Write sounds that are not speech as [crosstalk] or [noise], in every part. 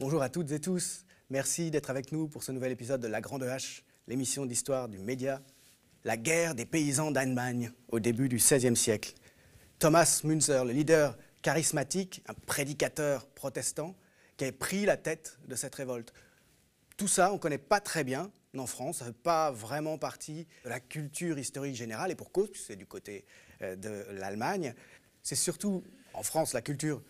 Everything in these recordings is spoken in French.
Bonjour à toutes et tous. Merci d'être avec nous pour ce nouvel épisode de La Grande Hache, l'émission d'histoire du média, la guerre des paysans d'Allemagne au début du XVIe siècle. Thomas Münzer, le leader charismatique, un prédicateur protestant, qui a pris la tête de cette révolte. Tout ça, on ne connaît pas très bien en France, pas vraiment partie de la culture historique générale, et pour cause, c'est du côté euh, de l'Allemagne. C'est surtout en France la culture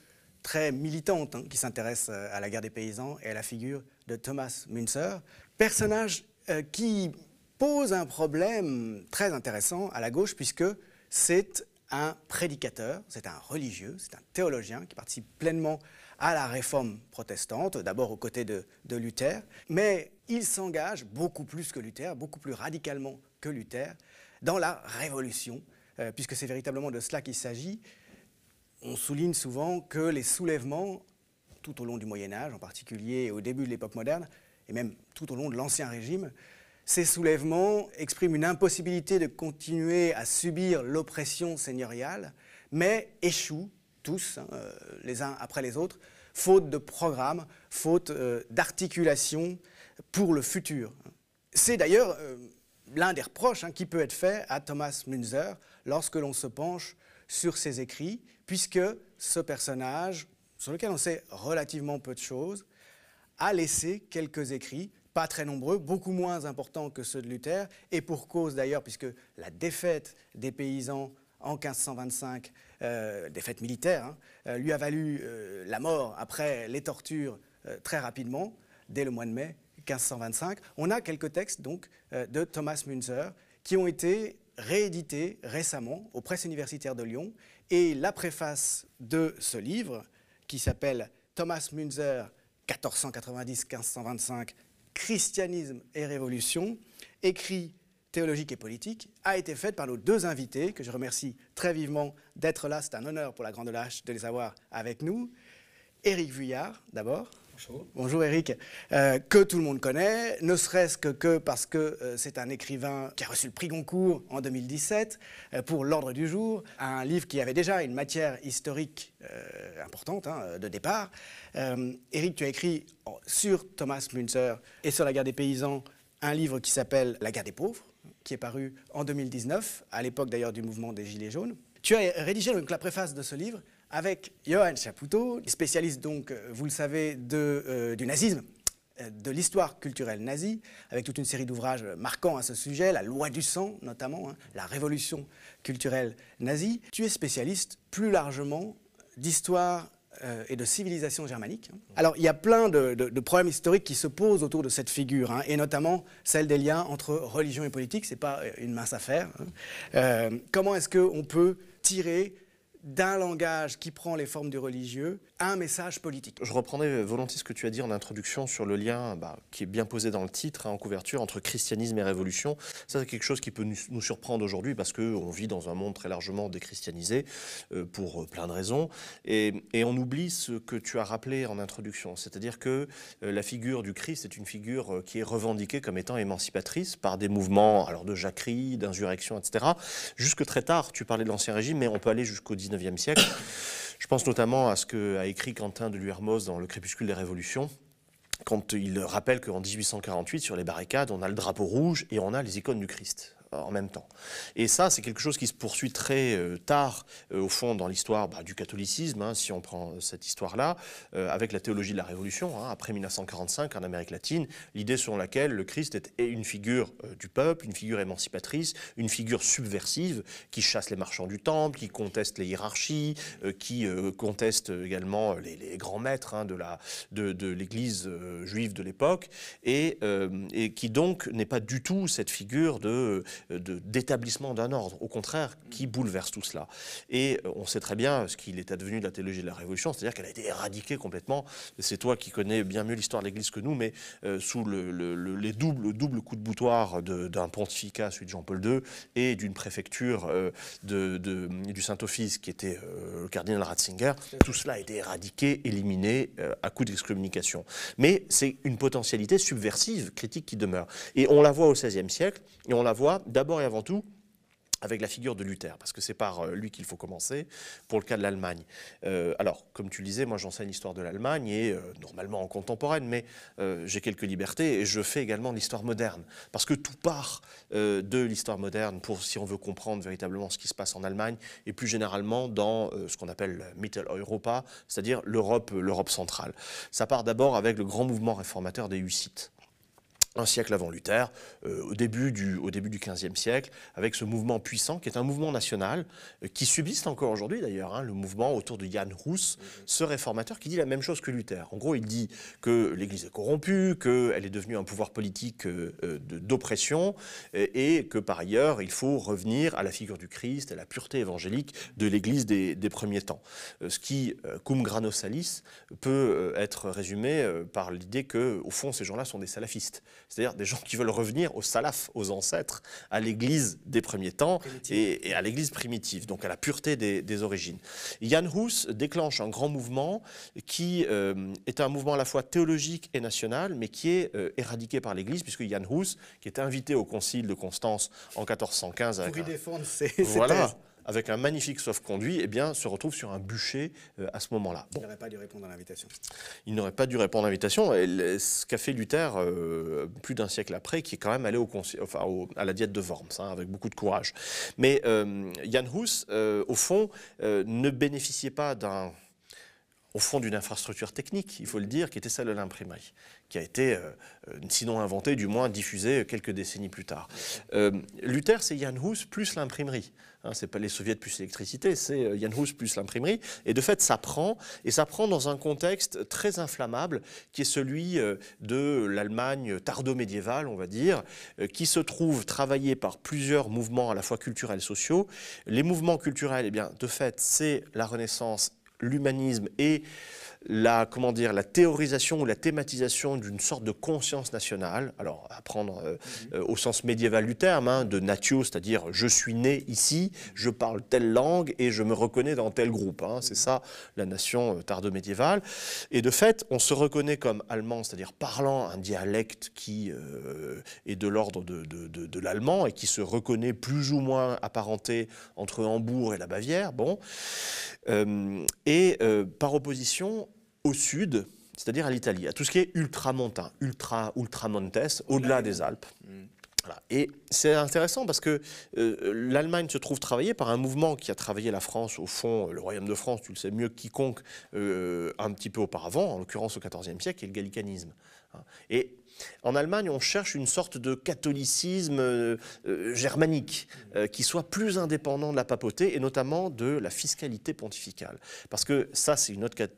très militante hein, qui s'intéresse euh, à la guerre des paysans et à la figure de Thomas Münzer, personnage euh, qui pose un problème très intéressant à la gauche puisque c'est un prédicateur, c'est un religieux, c'est un théologien qui participe pleinement à la réforme protestante, d'abord aux côtés de, Luther, mais il s'engage beaucoup plus que Luther, beaucoup plus radicalement que Luther, dans la révolution, euh, puisque c'est véritablement de cela qu'il s'agit. On souligne souvent que les soulèvements, tout au long du Moyen Âge en particulier, au début de l'époque moderne, et même tout au long de l'Ancien Régime, ces soulèvements expriment une impossibilité de continuer à subir l'oppression seigneuriale, mais échouent tous, hein, euh, les uns après les autres, faute de programme, faute euh, d'articulation pour le futur. C'est d'ailleurs euh, l'un des reproches hein, qui peut être fait à Thomas Münzer lorsque l'on se penche sur ses écrits, puisque ce personnage, sur lequel on sait relativement peu de choses, a laissé quelques écrits pas très nombreux, beaucoup moins importants que ceux de Luther, et pour cause d'ailleurs, puisque la défaite des paysans en 1525, euh, défaite militaire, hein, euh, lui a valu euh, la mort après les tortures très rapidement, dès le mois de mai 1525. On a quelques textes donc de Thomas Münzer qui ont été réédités récemment aux presses universitaires de Lyon, et la préface de ce livre, qui s'appelle Thomas Münzer 1490-1525 Christianisme et Révolution, écrit théologique et politique, a été faite par nos deux invités, que je remercie très vivement d'être là. C'est un honneur pour la Grande Lâche de les avoir avec nous. Éric Vuillard, d'abord. Bonjour. Bonjour Eric, euh, que tout le monde connaît, ne serait-ce que, parce que euh, c'est un écrivain qui a reçu le prix Goncourt en 2017 euh, pour L'Ordre du jour, un livre qui avait déjà une matière historique importante hein, de départ. Eric, tu as écrit sur Thomas Münzer et sur la guerre des paysans un livre qui s'appelle La guerre des pauvres, qui est paru en 2019, à l'époque d'ailleurs du mouvement des Gilets jaunes. Tu as rédigé donc la préface de ce livre avec Johan Chapoutot, spécialiste donc, euh, vous le savez, euh, du nazisme, euh, de l'histoire culturelle nazie, avec toute une série d'ouvrages marquants à ce sujet, la loi du sang notamment, hein, la révolution culturelle nazie. Tu es spécialiste plus largement d'histoire et de civilisation germanique. Alors, il y a plein de, problèmes historiques qui se posent autour de cette figure, hein, et notamment celle des liens entre religion et politique. Ce n'est pas une mince affaire. Hein. comment est-ce qu'on peut tirer d'un langage qui prend les formes du religieux un message politique. Je reprendrai volontiers ce que tu as dit en introduction sur le lien bah, qui est bien posé dans le titre, hein, en couverture, entre christianisme et révolution. Ça, c'est quelque chose qui peut nous, surprendre aujourd'hui parce qu'on vit dans un monde très largement déchristianisé euh, pour euh, plein de raisons. Et, on oublie ce que tu as rappelé en introduction, c'est-à-dire que euh, la figure du Christ est une figure qui est revendiquée comme étant émancipatrice par des mouvements alors de jacquerie, d'insurrection, etc. Jusque très tard, tu parlais de l'Ancien Régime, mais on peut aller jusqu'au 19e siècle. Je pense notamment à ce qu'a écrit Quentin de Luermoz dans Le crépuscule des révolutions, quand il rappelle qu'en 1848, sur les barricades, on a le drapeau rouge et on a les icônes du Christ en même temps. Et ça, c'est quelque chose qui se poursuit très euh, tard, euh, au fond, dans l'histoire bah, du catholicisme, hein, si on prend cette histoire-là, euh, avec la théologie de la Révolution, hein, après 1945 en Amérique latine, l'idée selon laquelle le Christ est une figure du peuple, une figure émancipatrice, une figure subversive, qui chasse les marchands du temple, qui conteste les hiérarchies, qui conteste également les, grands maîtres hein, de l'Église juive de l'époque, et qui donc n'est pas du tout cette figure de d'établissement d'un ordre, au contraire, qui bouleverse tout cela? Et on sait très bien ce qu'il est advenu de la théologie de la Révolution, c'est-à-dire qu'elle a été éradiquée complètement. C'est toi qui connais bien mieux l'histoire de l'Église que nous, mais sous le, les doubles, double coups de boutoir d'un pontificat, celui de Jean-Paul II, et d'une préfecture du Saint-Office, qui était le cardinal Ratzinger, tout cela a été éradiqué, éliminé à coup d'excommunication. Mais c'est une potentialité subversive, critique qui demeure. Et on la voit au XVIe siècle, et on la voit d'abord et avant tout avec la figure de Luther, parce que c'est par euh, lui qu'il faut commencer, pour le cas de l'Allemagne. Euh, alors, comme tu le disais, moi j'enseigne l'histoire de l'Allemagne, et euh, normalement en contemporaine, mais j'ai quelques libertés, et je fais également l'histoire moderne, parce que tout part de l'histoire moderne, pour si on veut comprendre véritablement ce qui se passe en Allemagne, et plus généralement dans ce qu'on appelle Mitteleuropa, c'est-à-dire l'Europe centrale. Ça part d'abord avec le grand mouvement réformateur des Hussites un siècle avant Luther, euh, au, début du, XVe siècle, avec ce mouvement puissant qui est un mouvement national, euh, qui subsiste encore aujourd'hui d'ailleurs, hein, le mouvement autour de Jan Hus, ce réformateur qui dit la même chose que Luther. En gros, il dit que l'Église est corrompue, qu'elle est devenue un pouvoir politique euh, d'oppression, et que par ailleurs, il faut revenir à la figure du Christ, à la pureté évangélique de l'Église des, des, premiers temps. ce qui, cum grano salis, peut être résumé par l'idée que, au fond, ces gens-là sont des salafistes c'est-à-dire des gens qui veulent revenir au salaf, aux ancêtres, à l'Église des premiers temps et, à l'Église primitive, donc à la pureté des, origines. Jan Hus déclenche un grand mouvement qui euh, est un mouvement à la fois théologique et national, mais qui est euh, éradiqué par l'Église, puisque Jan Hus, qui est invité au concile de Constance en 1415... Pour y défendre ses, voilà, avec un magnifique sauf-conduit, eh bien, se retrouve sur un bûcher euh, à ce moment-là. Il n'aurait pas dû répondre à l'invitation. Il n'aurait pas dû répondre à l'invitation. Ce qu'a fait Luther euh, plus d'un siècle après, qui est quand même allé au, enfin, à la diète de Worms, hein, avec beaucoup de courage. Mais euh, Jan Hus, au fond, ne bénéficiait pas d'un au fond d'une infrastructure technique, il faut le dire, qui était celle de l'imprimerie, qui a été, sinon inventée, du moins diffusée quelques décennies plus tard. Luther, c'est Jan Hus plus l'imprimerie. Hein, c'est pas les soviets plus l'électricité, c'est Jan euh, Hus plus l'imprimerie. Et de fait, ça prend, et ça prend dans un contexte très inflammable, qui est celui euh, de l'Allemagne tardo-médiévale, on va dire, euh, qui se trouve travaillé par plusieurs mouvements à la fois culturels et sociaux. Les mouvements culturels, eh bien, de fait, c'est la Renaissance, l'humanisme et la, comment dire, la théorisation ou la thématisation d'une sorte de conscience nationale, alors à prendre euh, euh, au sens médiéval du terme, hein, de natio, c'est-à-dire je suis né ici, je parle telle langue et je me reconnais dans tel groupe. Hein, c'est ça la nation euh, tardo-médiévale. Et de fait, on se reconnaît comme allemand, c'est-à-dire parlant un dialecte qui est de l'ordre de, de l'allemand et qui se reconnaît plus ou moins apparenté entre Hambourg et la Bavière. Bon. et par opposition, au sud, c'est-à-dire à, l'Italie, à tout ce qui est ultramontain, ultra, ultramontes, au-delà des Alpes. Mm. Et c'est intéressant parce que euh, l'Allemagne se trouve travaillée par un mouvement qui a travaillé la France, au fond, le royaume de France, tu le sais mieux que quiconque, euh, un petit peu auparavant, en l'occurrence au XIVe siècle, qui est le gallicanisme. Hein. Et en Allemagne, on cherche une sorte de catholicisme euh, euh, germanique euh, qui soit plus indépendant de la papauté et notamment de la fiscalité pontificale. Parce que ça, c'est une autre,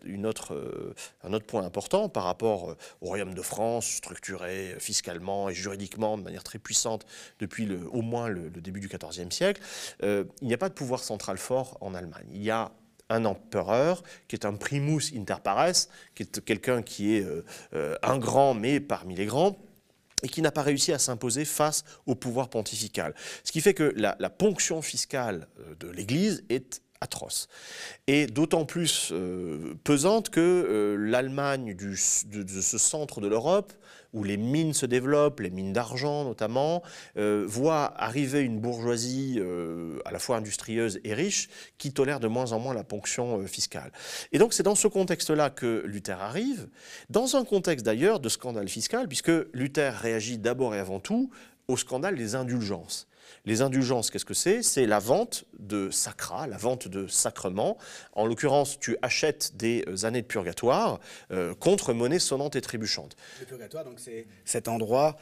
un autre point important par rapport au royaume de France, structuré fiscalement et juridiquement de manière très puissante depuis au moins le, le début du XIVe siècle. il n'y a pas de pouvoir central fort en Allemagne. Il y a un empereur, qui est un primus inter pares, qui est quelqu'un qui est euh, euh, un grand, mais parmi les grands, et qui n'a pas réussi à s'imposer face au pouvoir pontifical. Ce qui fait que la, ponction fiscale euh, de l'Église est atroce. Et d'autant plus pesante que l'Allemagne de, de, ce centre de l'Europe où les mines se développent, les mines d'argent notamment, euh, voient arriver une bourgeoisie euh, à la fois industrieuse et riche qui tolère de moins en moins la ponction euh, fiscale. Et donc c'est dans ce contexte-là que Luther arrive, dans un contexte d'ailleurs de scandale fiscal, puisque Luther réagit d'abord et avant tout au scandale des indulgences. Les indulgences, qu'est-ce que c'est? C'est la vente de sacra, la vente de sacrements. En l'occurrence, tu achètes des euh, années de purgatoire euh, contre monnaie sonnante et trébuchante. Le purgatoire, donc c'est cet endroit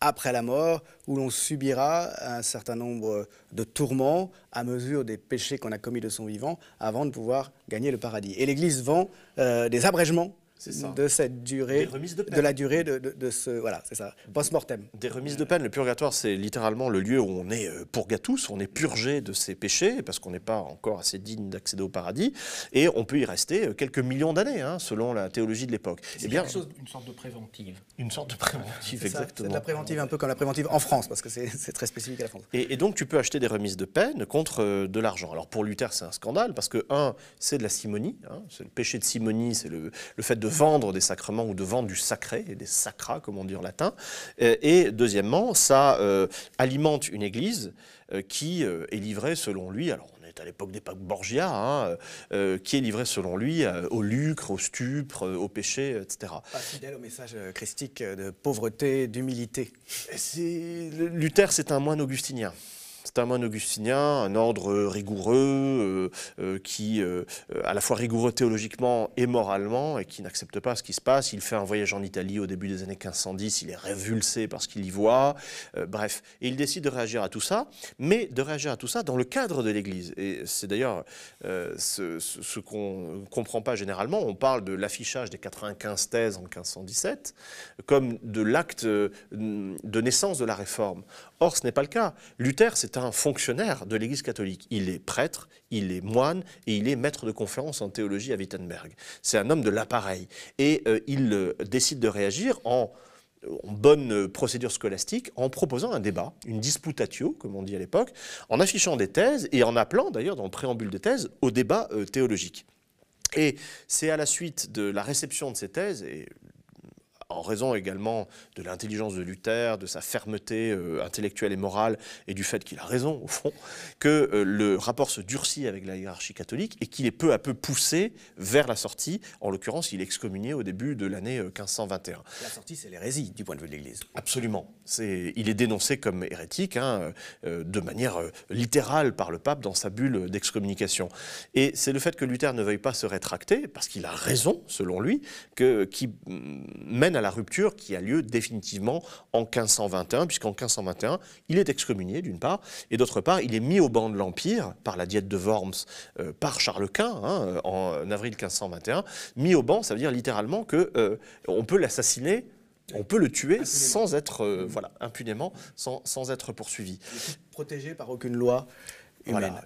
après la mort, où l'on subira un certain nombre de tourments à mesure des péchés qu'on a commis de son vivant avant de pouvoir gagner le paradis. Et l'Église vend euh, des abrègements de cette durée, de, la durée de, ce, voilà, c'est ça, post-mortem. Des remises de peine. Le purgatoire, c'est littéralement le lieu où on est euh, purgatus, on est purgé de ses péchés, parce qu'on n'est pas encore assez digne d'accéder au paradis, et on peut y rester euh, quelques millions d'années, hein, selon la théologie de l'époque. C'est eh bien une sorte de préventive. Une sorte de préventive, exactement. C'est de la préventive un peu comme la préventive en France, parce que c'est très spécifique à la France. Et, donc, tu peux acheter des remises de peine contre euh, de l'argent. Alors, pour Luther, c'est un scandale, parce que, un, c'est de la simonie, hein, c'est le péché de simonie, c'est le, le fait de vendre des sacrements ou de vendre du sacré, et des sacras, comme on dit en latin. Et, deuxièmement, ça euh, alimente une église euh, qui est livrée, selon lui, alors on est à l'époque des papes Borgia, hein, qui est livrée, selon lui, au lucre, au stupre, au péché, etc. Pas fidèle au message christique de pauvreté, d'humilité. Luther, c'est un moine augustinien. C'est un moine augustinien, un ordre rigoureux, euh, euh, qui, euh, à la fois rigoureux théologiquement et moralement, et qui n'accepte pas ce qui se passe. Il fait un voyage en Italie au début des années 1510, il est révulsé par ce qu'il y voit, bref. Et il décide de réagir à tout ça, mais de réagir à tout ça dans le cadre de l'Église. Et c'est d'ailleurs ce, ce qu'on ne comprend pas généralement. On parle de l'affichage des 95 thèses en 1517 comme de l'acte de naissance de la réforme. Or, ce n'est pas le cas. Luther, c'est un fonctionnaire de l'Église catholique. Il est prêtre, il est moine et il est maître de conférence en théologie à Wittenberg. C'est un homme de l'appareil. Et euh, il euh, décide de réagir en, bonne procédure scolastique en proposant un débat, une disputatio, comme on dit à l'époque, en affichant des thèses et en appelant d'ailleurs dans le préambule des thèses au débat euh, théologique. Et c'est à la suite de la réception de ces thèses, et en raison également de l'intelligence de Luther, de sa fermeté euh, intellectuelle et morale, et du fait qu'il a raison, au fond, que euh, le rapport se durcit avec la hiérarchie catholique et qu'il est peu à peu poussé vers la sortie. En l'occurrence, il est excommunié au début de l'année 1521. Euh, la sortie, c'est l'hérésie du point de vue de l'Église. Absolument. il est dénoncé comme hérétique, hein, de manière littérale par le pape dans sa bulle d'excommunication. Et c'est le fait que Luther ne veuille pas se rétracter, parce qu'il a raison, selon lui, que, qui mm, mène à la rupture qui a lieu définitivement en 1521, puisqu'en 1521, il est excommunié d'une part, et d'autre part, il est mis au banc de l'Empire par la diète de Worms, euh, par Charles Quint, hein, en avril 1521. Mis au banc, ça veut dire littéralement qu'on euh, on peut l'assassiner on peut le tuer sans être, euh, voilà, impunément, sans, sans être poursuivi. Protégé par aucune loi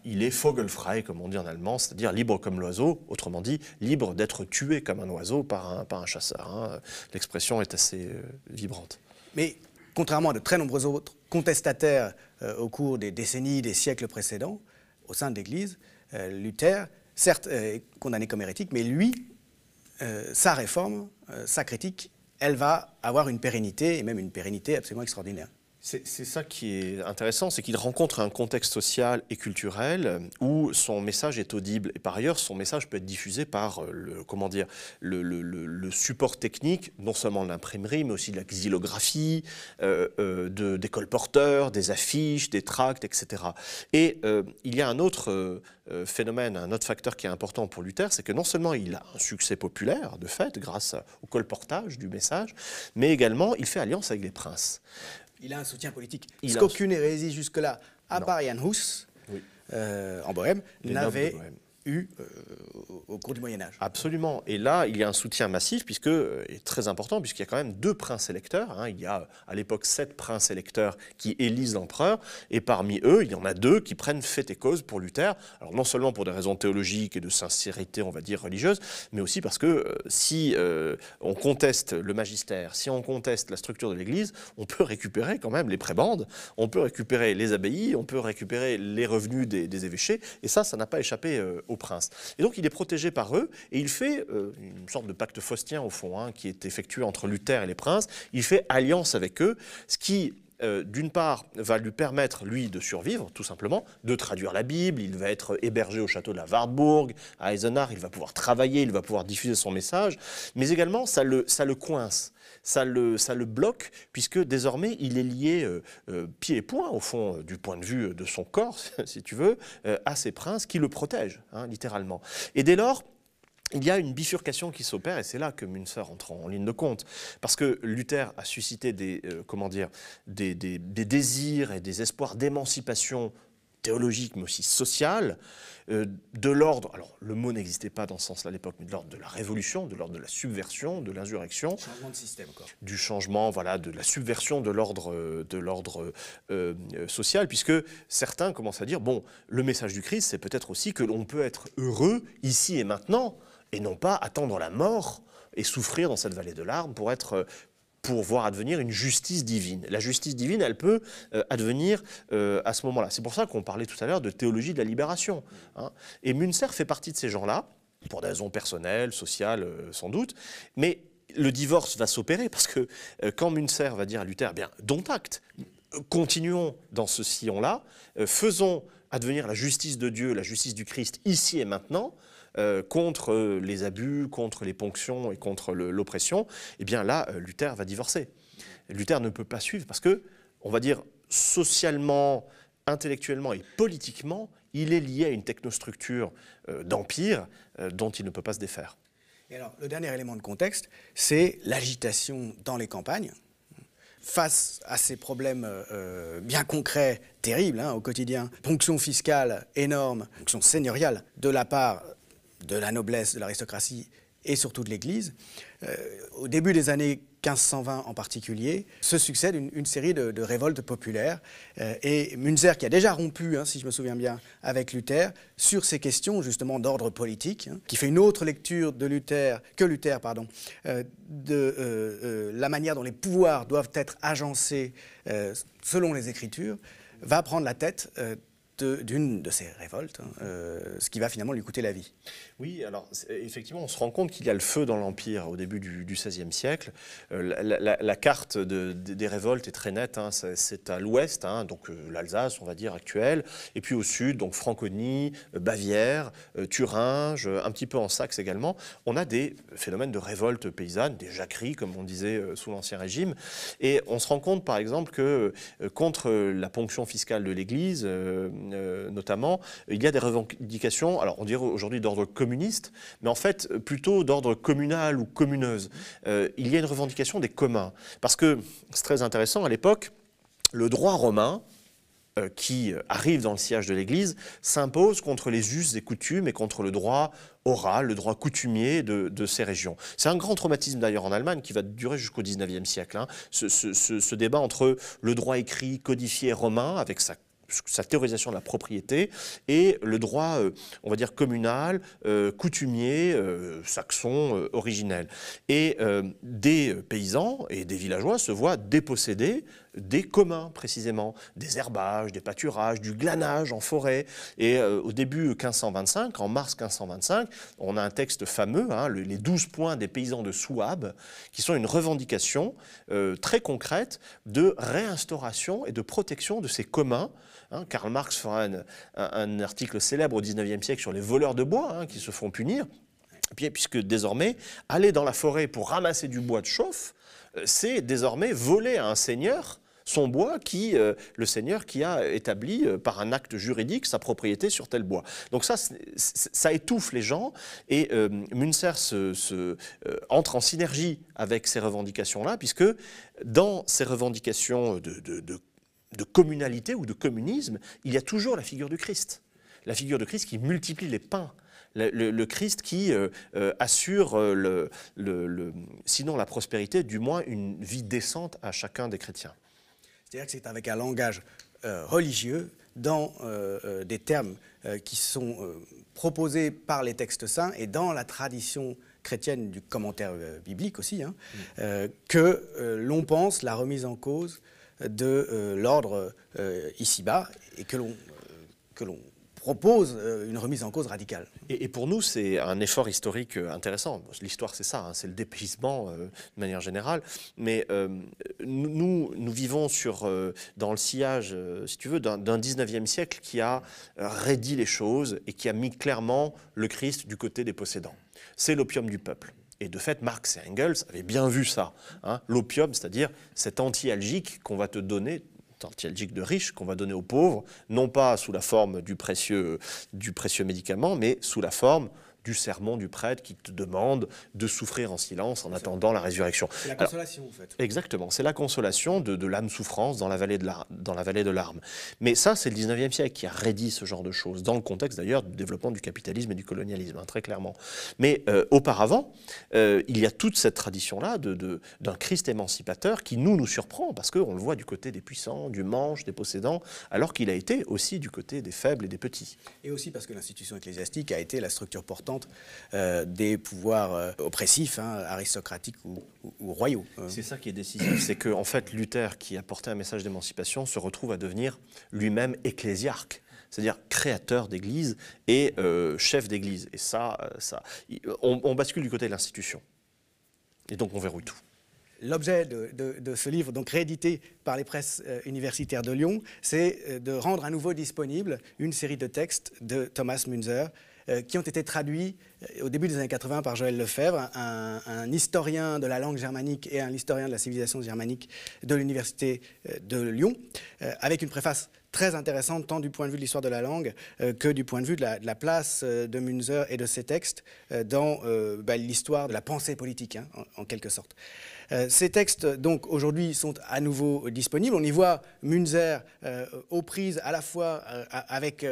il est vogelfrei, comme on dit en allemand, c'est-à-dire libre comme l'oiseau, autrement dit, libre d'être tué comme un oiseau par un, par un chasseur. Hein. L'expression est assez euh, vibrante. Mais contrairement à de très nombreux autres contestataires euh, au cours des décennies, des siècles précédents, au sein de l'Église, euh, Luther, certes, est condamné comme hérétique, mais lui, sa réforme, sa critique, elle va avoir une pérennité, et même une pérennité absolument extraordinaire. C'est ça qui est intéressant, c'est qu'il rencontre un contexte social et culturel où son message est audible. Et par ailleurs, son message peut être diffusé par euh, le, comment dire, le, support technique, non seulement de l'imprimerie, mais aussi de la xylographie, euh, euh, de, des colporteurs, des affiches, des tracts, etc. Et il y a un autre phénomène, un autre facteur qui est important pour Luther, c'est que non seulement il a un succès populaire, de fait, grâce au colportage du message, mais également il fait alliance avec les princes. Il a un soutien politique. Il ce qu'aucune hérésie jusque-là, à part Jan Hus, euh, en Bohème, n'avait eu euh, au cours du Moyen Âge. Absolument. Et là, il y a un soutien massif, puisque, euh, et très important, puisqu'il y a quand même deux princes électeurs. Hein. Il y a à l'époque sept princes électeurs qui élisent l'empereur, et parmi eux, il y en a deux qui prennent fait et cause pour Luther. Alors non seulement pour des raisons théologiques et de sincérité, on va dire, religieuse, mais aussi parce que euh, si on conteste le magistère, si on conteste la structure de l'Église, on peut récupérer quand même les prébendes, on peut récupérer les abbayes, on peut récupérer les revenus des, des évêchés, et ça, ça n'a pas échappé au prince. Et donc il est protégé par eux, et il fait euh, une sorte de pacte faustien au fond, hein, qui est effectué entre Luther et les princes. Il fait alliance avec eux, ce qui euh, d'une part, va lui permettre, lui, de survivre, tout simplement, de traduire la Bible, il va être hébergé au château de la Wartburg, à Eisenach, il va pouvoir travailler, il va pouvoir diffuser son message, mais également, ça le, ça le coince ça le, bloque, puisque désormais, il est lié euh, euh, pied et poing, au fond, du point de vue de son corps, [laughs] si tu veux, à ces princes qui le protègent, hein, littéralement. Et dès lors, il y a une bifurcation qui s'opère, et c'est là que Münzer entre en ligne de compte. Parce que Luther a suscité des, comment dire, des désirs et des espoirs d'émancipation théologique, mais aussi social, euh, de l'ordre, alors le mot n'existait pas dans ce sens-là à l'époque, mais de l'ordre de la révolution, de l'ordre de la subversion, de l'insurrection. Changement de système, quoi. Du changement, voilà, de la subversion de l'ordre, euh, de l'ordre euh, social, puisque certains commencent à dire, bon, le message du Christ, c'est peut-être aussi que l'on peut être heureux ici et maintenant, et non pas attendre la mort et souffrir dans cette vallée de larmes pour être pour voir advenir une justice divine. La justice divine, elle peut euh, advenir euh, à ce moment-là. C'est pour ça qu'on parlait tout à l'heure de théologie de la libération. Hein. Et Münzer fait partie de ces gens-là, pour des raisons personnelles, sociales, euh, sans doute, mais le divorce va s'opérer parce que quand Münzer va dire à Luther, bien, dont acte, continuons dans ce sillon-là, faisons advenir la justice de Dieu, la justice du Christ ici et maintenant, euh, contre les abus, contre les ponctions et contre l'oppression, eh bien là, euh, Luther va divorcer. Luther ne peut pas suivre parce que, on va dire, socialement, intellectuellement et politiquement, il est lié à une technostructure euh, d'empire dont il ne peut pas se défaire. Et alors, le dernier élément de contexte, c'est l'agitation dans les campagnes. Face à ces problèmes bien concrets, terribles hein, au quotidien, ponction fiscale énorme, ponction seigneuriale de la part de la noblesse, de l'aristocratie et surtout de l'Église. Euh, au début des années 1520 en particulier, se succède une, série de, révoltes populaires. Euh, et Münzer, qui a déjà rompu, hein, si je me souviens bien, avec Luther, sur ces questions justement d'ordre politique, hein, qui fait une autre lecture de Luther, que Luther, pardon, euh, de la manière dont les pouvoirs doivent être agencés selon les Écritures, va prendre la tête d'une de, ces révoltes, hein, ce qui va finalement lui coûter la vie. Oui, alors effectivement, on se rend compte qu'il y a le feu dans l'Empire au début du XVIe siècle. Euh, la, carte des révoltes est très nette. Hein. c'est à l'ouest, hein, donc euh, l'Alsace, on va dire, actuelle, et puis au sud, donc Franconie, euh, Bavière, Thuringe, un petit peu en Saxe également. On a des phénomènes de révolte paysanne, des jacqueries, comme on disait sous l'Ancien Régime. Et on se rend compte, par exemple, que contre la ponction fiscale de l'Église, notamment, il y a des revendications, alors on dirait aujourd'hui d'ordre commun communiste, mais en fait plutôt d'ordre communal ou communeuse. Euh, il y a une revendication des communs. Parce que c'est très intéressant, à l'époque, le droit romain, euh, qui arrive dans le sillage de l'Église s'impose contre les us et coutumes et contre le droit oral, le droit coutumier de, ces régions. C'est un grand traumatisme d'ailleurs en Allemagne qui va durer jusqu'au XIXe siècle. Hein. Ce, ce, débat entre le droit écrit, codifié romain, avec sa sa théorisation de la propriété et le droit, euh, on va dire, communal, euh, coutumier, euh, saxon, originel. Et des paysans et des villageois se voient déposséder des communs précisément, des herbages, des pâturages, du glanage en forêt. Et au début 1525, en mars 1525, on a un texte fameux, hein, les douze points des paysans de Souabe, qui sont une revendication très concrète de réinstauration et de protection de ces communs Hein, Karl Marx fera un, article célèbre au XIXe siècle sur les voleurs de bois hein, qui se font punir, puisque désormais, aller dans la forêt pour ramasser du bois de chauffe, euh, c'est désormais voler à un seigneur son bois qui, euh, le seigneur qui a établi euh, par un acte juridique sa propriété sur tel bois. Donc ça, ça étouffe les gens et euh, se, entre en synergie avec ces revendications-là, puisque dans ces revendications de, de de communalité ou de communisme, il y a toujours la figure du Christ. La figure du Christ qui multiplie les pains. Le, Christ qui euh, euh, assure, euh, le, sinon la prospérité, du moins une vie décente à chacun des chrétiens. C'est-à-dire que c'est avec un langage religieux, dans des termes qui sont proposés par les textes saints et dans la tradition chrétienne du commentaire biblique aussi, hein, mm. que l'on pense la remise en cause de euh, l'ordre euh, ici-bas et que l'on l'on propose euh, une remise en cause radicale. Et, pour nous, c'est un effort historique intéressant. L'histoire, c'est ça, hein, c'est le dépaysement de manière générale. Mais nous, nous vivons sur, dans le sillage, si tu veux, d'un 19e siècle qui a raidi les choses et qui a mis clairement le Christ du côté des possédants. C'est l'opium du peuple. Et de fait, Marx et Engels avaient bien vu ça. Hein. L'opium, c'est-à-dire cet anti-algique qu'on va te donner, anti-algique de riche qu'on va donner aux pauvres, non pas sous la forme du précieux médicament, mais sous la forme du sermon du prêtre qui te demande de souffrir en silence en attendant la résurrection. C'est la consolation, en fait. Exactement, c'est la consolation de, l'âme souffrance dans la, vallée de la, dans la vallée de larmes. Mais ça, c'est le 19e siècle qui a rédit ce genre de choses, dans le contexte d'ailleurs du développement du capitalisme et du colonialisme, hein, très clairement. Mais euh, auparavant, euh, il y a toute cette tradition-là d'un de, d'un Christ émancipateur qui nous, nous surprend, parce qu'on le voit du côté des puissants, du manche, des possédants, alors qu'il a été aussi du côté des faibles et des petits. Et aussi parce que l'institution ecclésiastique a été la structure portante euh, des pouvoirs euh, oppressifs, hein, aristocratiques ou, royaux. Euh. C'est ça qui est décisif, c'est qu'en en fait Luther, qui apportait un message d'émancipation, se retrouve à devenir lui-même ecclésiarque c'est-à-dire créateur d'église et chef d'église. Et ça, ça on, on bascule du côté de l'institution. Et donc on verrouille tout. L'objet de, ce livre, donc réédité par les presses euh, universitaires de Lyon, c'est euh, de rendre à nouveau disponible une série de textes de Thomas Munzer euh, qui ont été traduits au début des années 80 par Joël Lefebvre, un, historien de la langue germanique et un historien de la civilisation germanique de l'université de Lyon, avec une préface très intéressante tant du point de vue de l'histoire de la langue que du point de vue de la, place de Munzer et de ses textes dans bah, l'histoire de la pensée politique, hein, en, quelque sorte. Euh, ces textes, donc, aujourd'hui, sont à nouveau disponibles. On y voit Munzer euh, aux prises à la fois euh, avec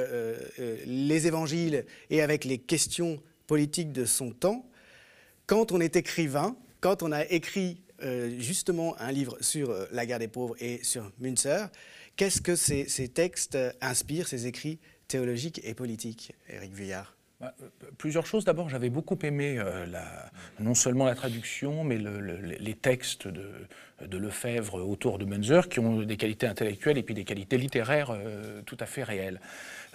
les évangiles et avec les questions politiques de son temps. Quand on est écrivain, quand on a écrit justement un livre sur la guerre des pauvres et sur Munzer, qu'est-ce que ces, ces textes inspirent, ces écrits théologiques et politiques, Éric Vuillard? Bah, euh, plusieurs choses. D'abord, j'avais beaucoup aimé euh, non seulement la traduction, mais les textes de, de, Lefebvre autour de Munzer, qui ont des qualités intellectuelles et puis des qualités littéraires euh, tout à fait réelles.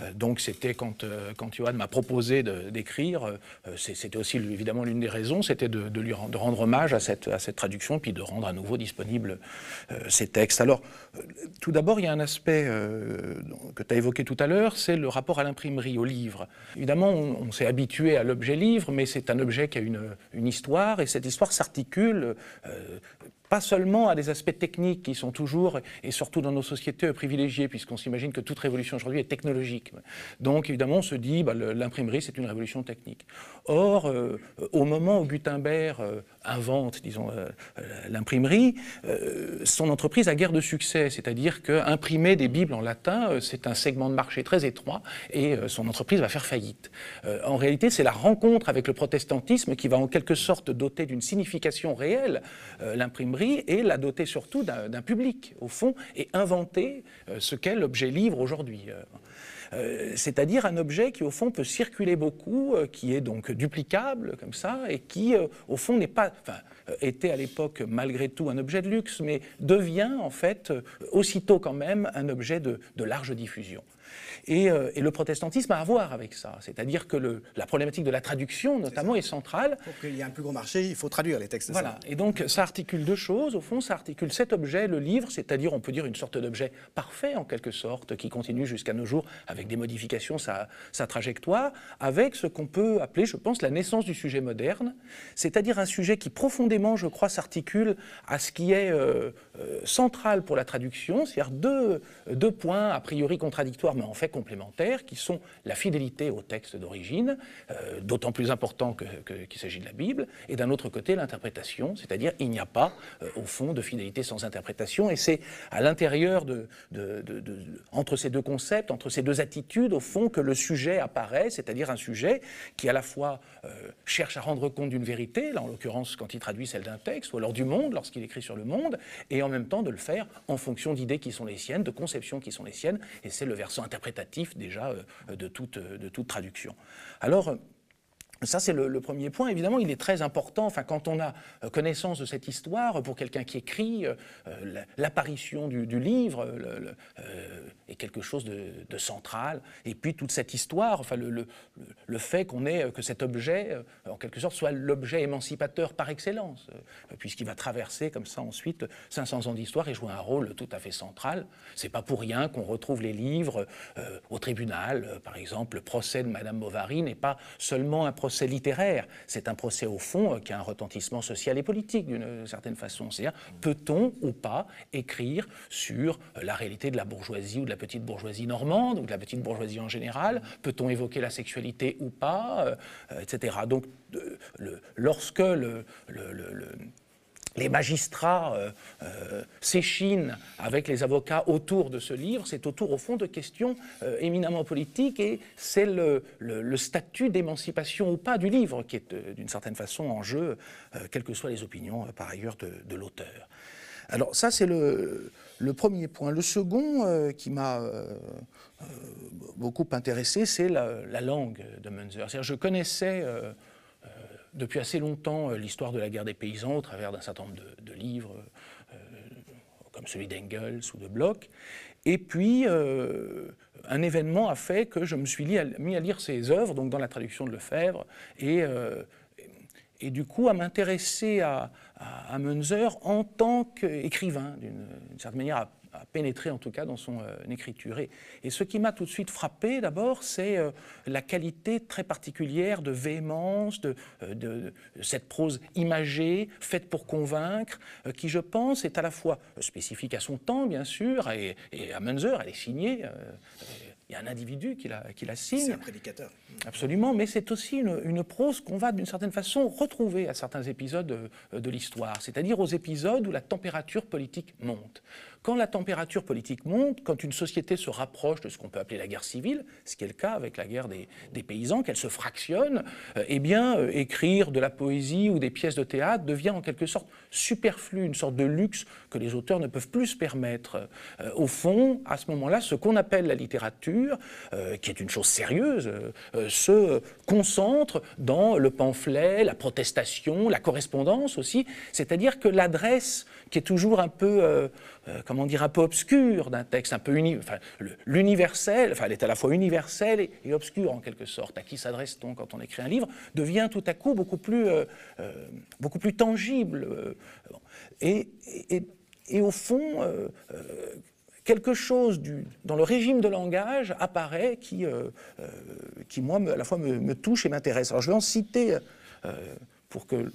Euh, donc c'était quand, euh, quand Johan m'a proposé d'écrire, euh, c'était aussi évidemment l'une des raisons, c'était de, lui rendre, hommage à cette, traduction, puis de rendre à nouveau disponibles ces textes. Alors, tout d'abord, il y a un aspect que tu as évoqué tout à l'heure, c'est le rapport à l'imprimerie, au livre. Évidemment, on, s'est habitué à l'objet livre, mais c'est un objet qui a une histoire, et cette histoire s'articule pas seulement à des aspects techniques qui sont toujours, et surtout dans nos sociétés, privilégiés, puisqu'on s'imagine que toute révolution aujourd'hui est technologique. Donc évidemment, on se dit, bah, l'imprimerie, c'est une révolution technique. Or, euh, au moment où Gutenberg euh, invente, disons, euh, l'imprimerie, son entreprise a guère de succès, c'est-à-dire qu'imprimer des Bibles en latin, c'est un segment de marché très étroit, et son entreprise va faire faillite. en réalité, c'est la rencontre avec le protestantisme qui va en quelque sorte doter d'une signification réelle l'imprimerie et la doter surtout d'un public, au fond, et inventer euh, ce qu'est l'objet livre aujourd'hui. Euh, euh, c'est-à-dire un objet qui, au fond, peut circuler beaucoup, qui est donc duplicable, comme ça, et qui, au fond, n'est pas. Enfin, était à l'époque malgré tout un objet de luxe, mais devient en fait aussitôt quand même un objet de large diffusion. Euh, et, le protestantisme a à voir avec ça. C'est-à-dire que le, la problématique de la traduction, notamment, est, centrale. Pour qu'il y ait un plus gros marché, il faut traduire les textes. Voilà. Et donc, ça articule deux choses. Au fond, ça articule cet objet, le livre, c'est-à-dire, on peut dire, une sorte d'objet parfait, en quelque sorte, qui continue jusqu'à nos jours, avec des modifications, sa, sa trajectoire, avec ce qu'on peut appeler, je pense, la naissance du sujet moderne, c'est-à-dire un sujet qui profondément, je crois, s'articule à ce qui est euh, euh, central pour la traduction, c'est-à-dire deux, deux points a priori contradictoires, mais en fait complémentaires qui sont la fidélité au texte d'origine, euh, d'autant plus important qu'il s'agit de la Bible, et d'un autre côté l'interprétation, c'est-à-dire il n'y a pas euh, au fond de fidélité sans interprétation, et c'est à l'intérieur de, entre ces deux concepts, entre ces deux attitudes, au fond, que le sujet apparaît, c'est-à-dire un sujet qui à la fois euh, cherche à rendre compte d'une vérité, là en l'occurrence quand il traduit celle d'un texte, ou alors du monde lorsqu'il écrit sur le monde, et en même temps de le faire en fonction d'idées qui sont les siennes, de conceptions qui sont les siennes, et c'est le versant interprétatif déjà euh, de toute, de toute traduction. Alors, ça, c'est le, premier point. Évidemment, il est très important, enfin, quand on a euh, connaissance de cette histoire, pour quelqu'un qui écrit, euh, l'apparition du, livre est quelque chose de, central. Et puis, toute cette histoire, enfin, le, le, fait qu'on ait, que cet objet, en quelque sorte, soit l'objet émancipateur par excellence, puisqu'il va traverser comme ça ensuite 500 ans d'histoire et jouer un rôle tout à fait central. C'est pas pour rien qu'on retrouve les livres au tribunal. Par exemple, le procès de Madame Bovary n'est pas seulement un procès procès littéraire, c'est un procès au fond euh, qui a un retentissement social et politique d'une certaine façon. C'est-à-dire, peut-on ou pas écrire sur euh, la réalité de la bourgeoisie ou de la petite petite bourgeoisie normande ou de la petite bourgeoisie en général? Peut-on évoquer la sexualité ou pas Etc. Donc, lorsque le, les magistrats euh, euh, s'échinent avec les avocats autour de ce livre, c'est autour au fond de questions euh, éminemment politiques et c'est le, statut d'émancipation ou pas du livre qui est d'une certaine façon en jeu, quelles que soient les opinions par ailleurs de, l'auteur. Alors ça c'est le, premier point. Le second qui m'a beaucoup intéressé, c'est la, la, langue de Munzer. Je connaissais depuis assez longtemps euh, l'histoire de la guerre des paysans au travers d'un certain nombre de, livres, euh, comme celui d'Engels ou de Bloch. Et puis, euh, un événement a fait que je me suis mis à, lire ses œuvres, donc dans la traduction de Lefebvre, et, et du coup à m'intéresser à, à, Munzer en tant qu'écrivain, d'une certaine manière, pénétrer en tout cas dans son euh, écriture. Et, ce qui m'a tout de suite frappé d'abord, c'est euh, la qualité très particulière de véhémence, de, euh, cette prose imagée, faite pour convaincre, qui je pense est à la fois spécifique à son temps bien sûr, et, à Munzer, elle est signée il y a un individu qui la, qui la signe. C'est un prédicateur. Absolument, mais c'est aussi une, prose qu'on va d'une certaine façon retrouver à certains épisodes de l'histoire, c'est-à-dire aux épisodes où la température politique monte. Quand la température politique monte, quand une société se rapproche de ce qu'on peut appeler la guerre civile, ce qui est le cas avec la guerre des, paysans, qu'elle se fractionne, euh, eh bien, euh, écrire de la poésie ou des pièces de théâtre devient en quelque sorte superflu, une sorte de luxe que les auteurs ne peuvent plus se permettre. Euh, au fond, à ce moment-là, ce qu'on appelle la littérature, qui est une chose sérieuse, se concentre dans le pamphlet, la protestation, la correspondance aussi, c'est-à-dire que l'adresse qui est toujours un peu, euh, euh, comment dire, un peu obscure d'un texte, un peu uni, l'universel, enfin, elle est à la fois universelle et, obscure en quelque sorte. À qui s'adresse-t-on quand on écrit un livre devient tout à coup beaucoup plus, euh, beaucoup plus tangible. Et, et, au fond, quelque chose du, dans le régime de langage apparaît qui, qui moi, à la fois me, me touche et m'intéresse. Alors je vais en citer pour que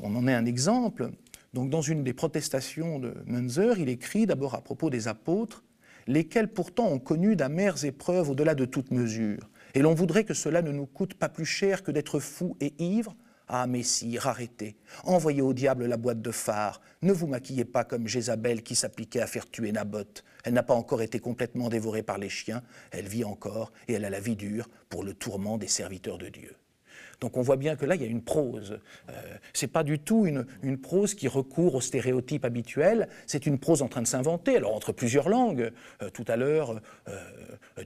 on en ait un exemple. Donc, dans une des protestations de Munzer, il écrit d'abord à propos des apôtres, lesquels pourtant ont connu d'amères épreuves au-delà de toute mesure. Et l'on voudrait que cela ne nous coûte pas plus cher que d'être fous et ivres. Ah, messire, arrêtez. Envoyez au diable la boîte de phare. Ne vous maquillez pas comme Jézabel qui s'appliquait à faire tuer Naboth. Elle n'a pas encore été complètement dévorée par les chiens. Elle vit encore et elle a la vie dure pour le tourment des serviteurs de Dieu. Donc on voit bien que là, il y a une prose. Euh, Ce n'est pas du tout une, prose qui recourt aux stéréotypes habituels, c'est une prose en train de s'inventer, alors entre plusieurs langues. Euh, tout à l'heure, euh,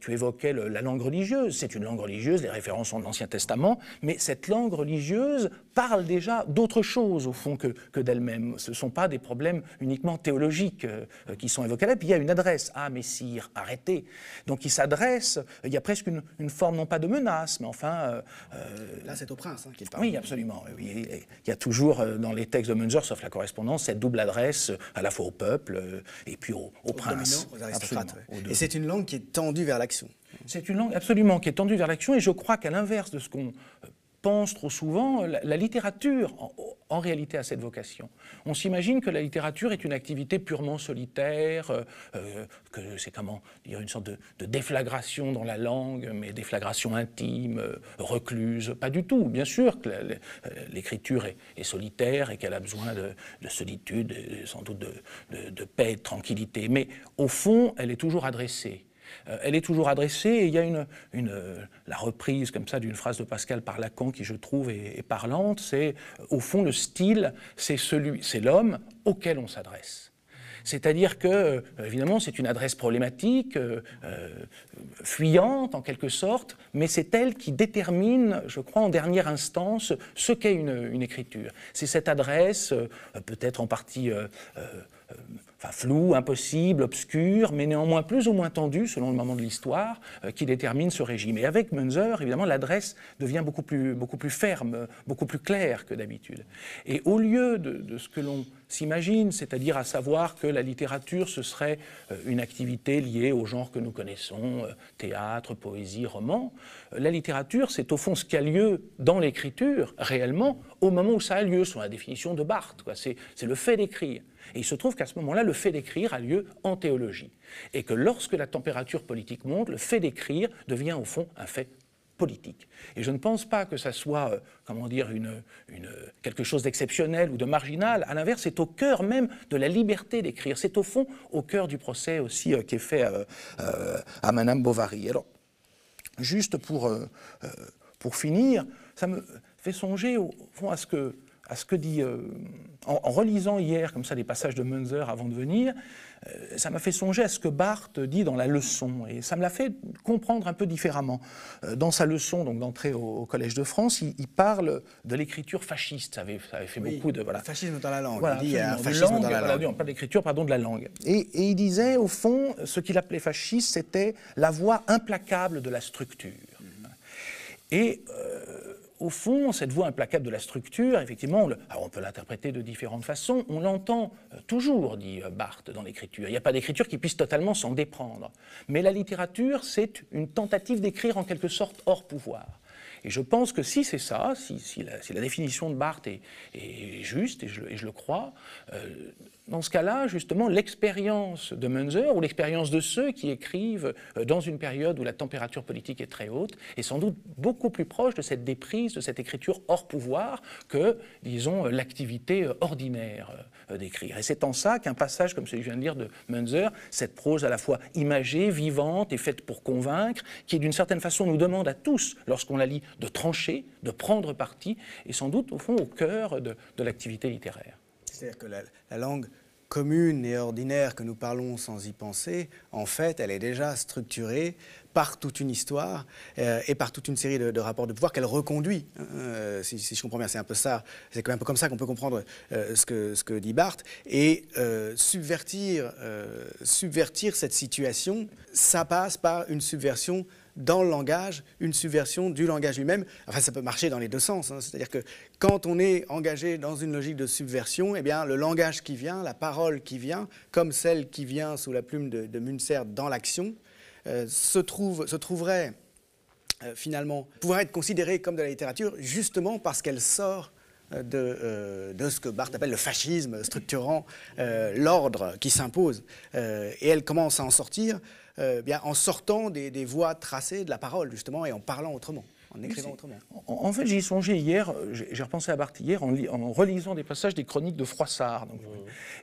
tu évoquais la langue religieuse, c'est une langue religieuse, les références sont de l'Ancien Testament, mais cette langue religieuse parle déjà d'autre chose, au fond, que, d'elle-même. Ce ne sont pas des problèmes uniquement théologiques qui sont évoqués là, puis il y a une adresse. Ah, Messire, arrêtez. Donc il s'adresse, il y a presque une, forme, non pas de menace, mais enfin c'est au prince hein, qu'il parle. Oui, absolument. Il y a toujours euh, dans les textes de Munzer, sauf la correspondance, cette double adresse euh, à la fois au peuple euh, et puis au, prince. aux aristocrates. Et c'est une langue qui est tendue vers l'action. C'est une langue absolument qui est tendue vers l'action et je crois qu'à l'inverse de ce qu'on pense trop souvent, la, littérature en, réalité a cette vocation. On s'imagine que la littérature est une activité purement solitaire, euh, euh, que c'est comment dire une sorte de, déflagration dans la langue, mais déflagration intime, euh, recluse. Pas du tout. Bien sûr que l'écriture est, solitaire et qu'elle a besoin de, solitude, sans doute de, de paix, de tranquillité. Mais au fond, elle est toujours adressée euh, elle est toujours adressée et il y a une, euh, la reprise comme ça d'une phrase de Pascal par Lacan qui je trouve est, parlante, c'est au fond le style, c'est celui, c'est l'homme auquel on s'adresse. C'est-à-dire que, euh, évidemment, c'est une adresse problématique, fuyante en quelque sorte, mais c'est elle qui détermine, je crois, en dernière instance, ce qu'est une, écriture. C'est cette adresse, peut-être en partie flou, impossible, obscur, mais néanmoins plus ou moins tendu selon le moment de l'histoire, euh, qui détermine ce régime. Et avec Munzer, évidemment, l'adresse devient beaucoup plus ferme, beaucoup plus claire que d'habitude. Et au lieu de, ce que l'on c'est-à-dire à savoir que la littérature, ce serait euh, une activité liée au genre que nous connaissons, euh, théâtre, poésie, roman, la littérature, c'est au fond ce qui a lieu dans l'écriture, réellement, au moment où ça a lieu, selon la définition de Barthes. C'est le fait d'écrire. Et il se trouve qu'à ce moment-là, le fait d'écrire a lieu en théologie. Et que lorsque la température politique monte, le fait d'écrire devient au fond un fait Et je ne pense pas que ça soit, euh, comment dire, une, quelque chose d'exceptionnel ou de marginal. À l'inverse, c'est au cœur même de la liberté d'écrire. C'est au fond au cœur du procès aussi euh, qui est fait euh, à Madame Bovary. Alors, juste pour, pour finir, ça me fait songer au fond à ce que, à ce que dit, en, en relisant hier comme ça des passages de Munzer avant de venir, ça m'a fait songer à ce que Barthes dit dans la leçon, et ça me l'a fait comprendre un peu différemment. Euh, Dans sa leçon donc d'entrée au, au Collège de France, il, il parle de l'écriture fasciste. Ça avait, ça avait fait Oui, beaucoup de voilà. fascisme dans la langue. Voilà, il dit un fascisme langue, dans la voilà, langue. non, pas d'écriture, pardon, de la langue. Et, et il disait, au fond, ce qu'il appelait fasciste, c'était la voie implacable de la structure. Et euh, au fond, cette voie implacable de la structure, effectivement, on, peut l'interpréter de différentes façons. On l'entend euh, toujours, dit euh, Barthes, dans l'écriture. Il n'y a pas d'écriture qui puisse totalement s'en déprendre. Mais la littérature, c'est une tentative d'écrire en quelque sorte hors pouvoir. Et je pense que si c'est ça, si, la, définition de Barthes est, juste, et je, le- et je le crois, euh, dans ce cas-là, justement, l'expérience de Munzer ou l'expérience de ceux qui écrivent euh, dans une période où la température politique est très haute est sans doute beaucoup plus proche de cette déprise, de cette écriture hors pouvoir que, disons, euh, l'activité euh, ordinaire d'écrire. Et c'est en ça qu'un passage comme celui que je viens de lire de Munzer, cette prose à la fois imagée, vivante et faite pour convaincre, qui d'une certaine façon nous demande à tous, lorsqu'on la lit, de trancher, de prendre parti, est sans doute au fond au cœur de, l'activité littéraire. C'est-à-dire que la langue commune et ordinaire que nous parlons sans y penser, en fait, elle est déjà structurée par toute une histoire euh, et par toute une série de, rapports de pouvoir qu'elle reconduit. hein, euh, si, je comprends bien, c'est un peu ça. C'est un peu comme ça qu'on peut comprendre euh, ce, que, dit Barthes. Et subvertir, cette situation, ça passe par une subversion dans le langage, une subversion du langage lui-même. Enfin, ça peut marcher dans les deux sens. hein. C'est-à-dire que quand on est engagé dans une logique de subversion, eh bien, le langage qui vient, la parole qui vient, comme celle qui vient sous la plume de, de Münzer dans l'action, se, trouve, se trouverait euh, finalement pouvoir être considérée comme de la littérature justement parce qu'elle sort euh, de, euh, de ce que Barthes appelle le fascisme structurant euh, l'ordre qui s'impose. Euh, et elle commence à en sortir euh, bien, en sortant des, des voies tracées de la parole, justement, et en parlant autrement, en écrivant autrement. En, en fait, j'y ai songé hier, j'ai repensé à Barthes hier en, li- en relisant des passages des chroniques de Froissart. Donc,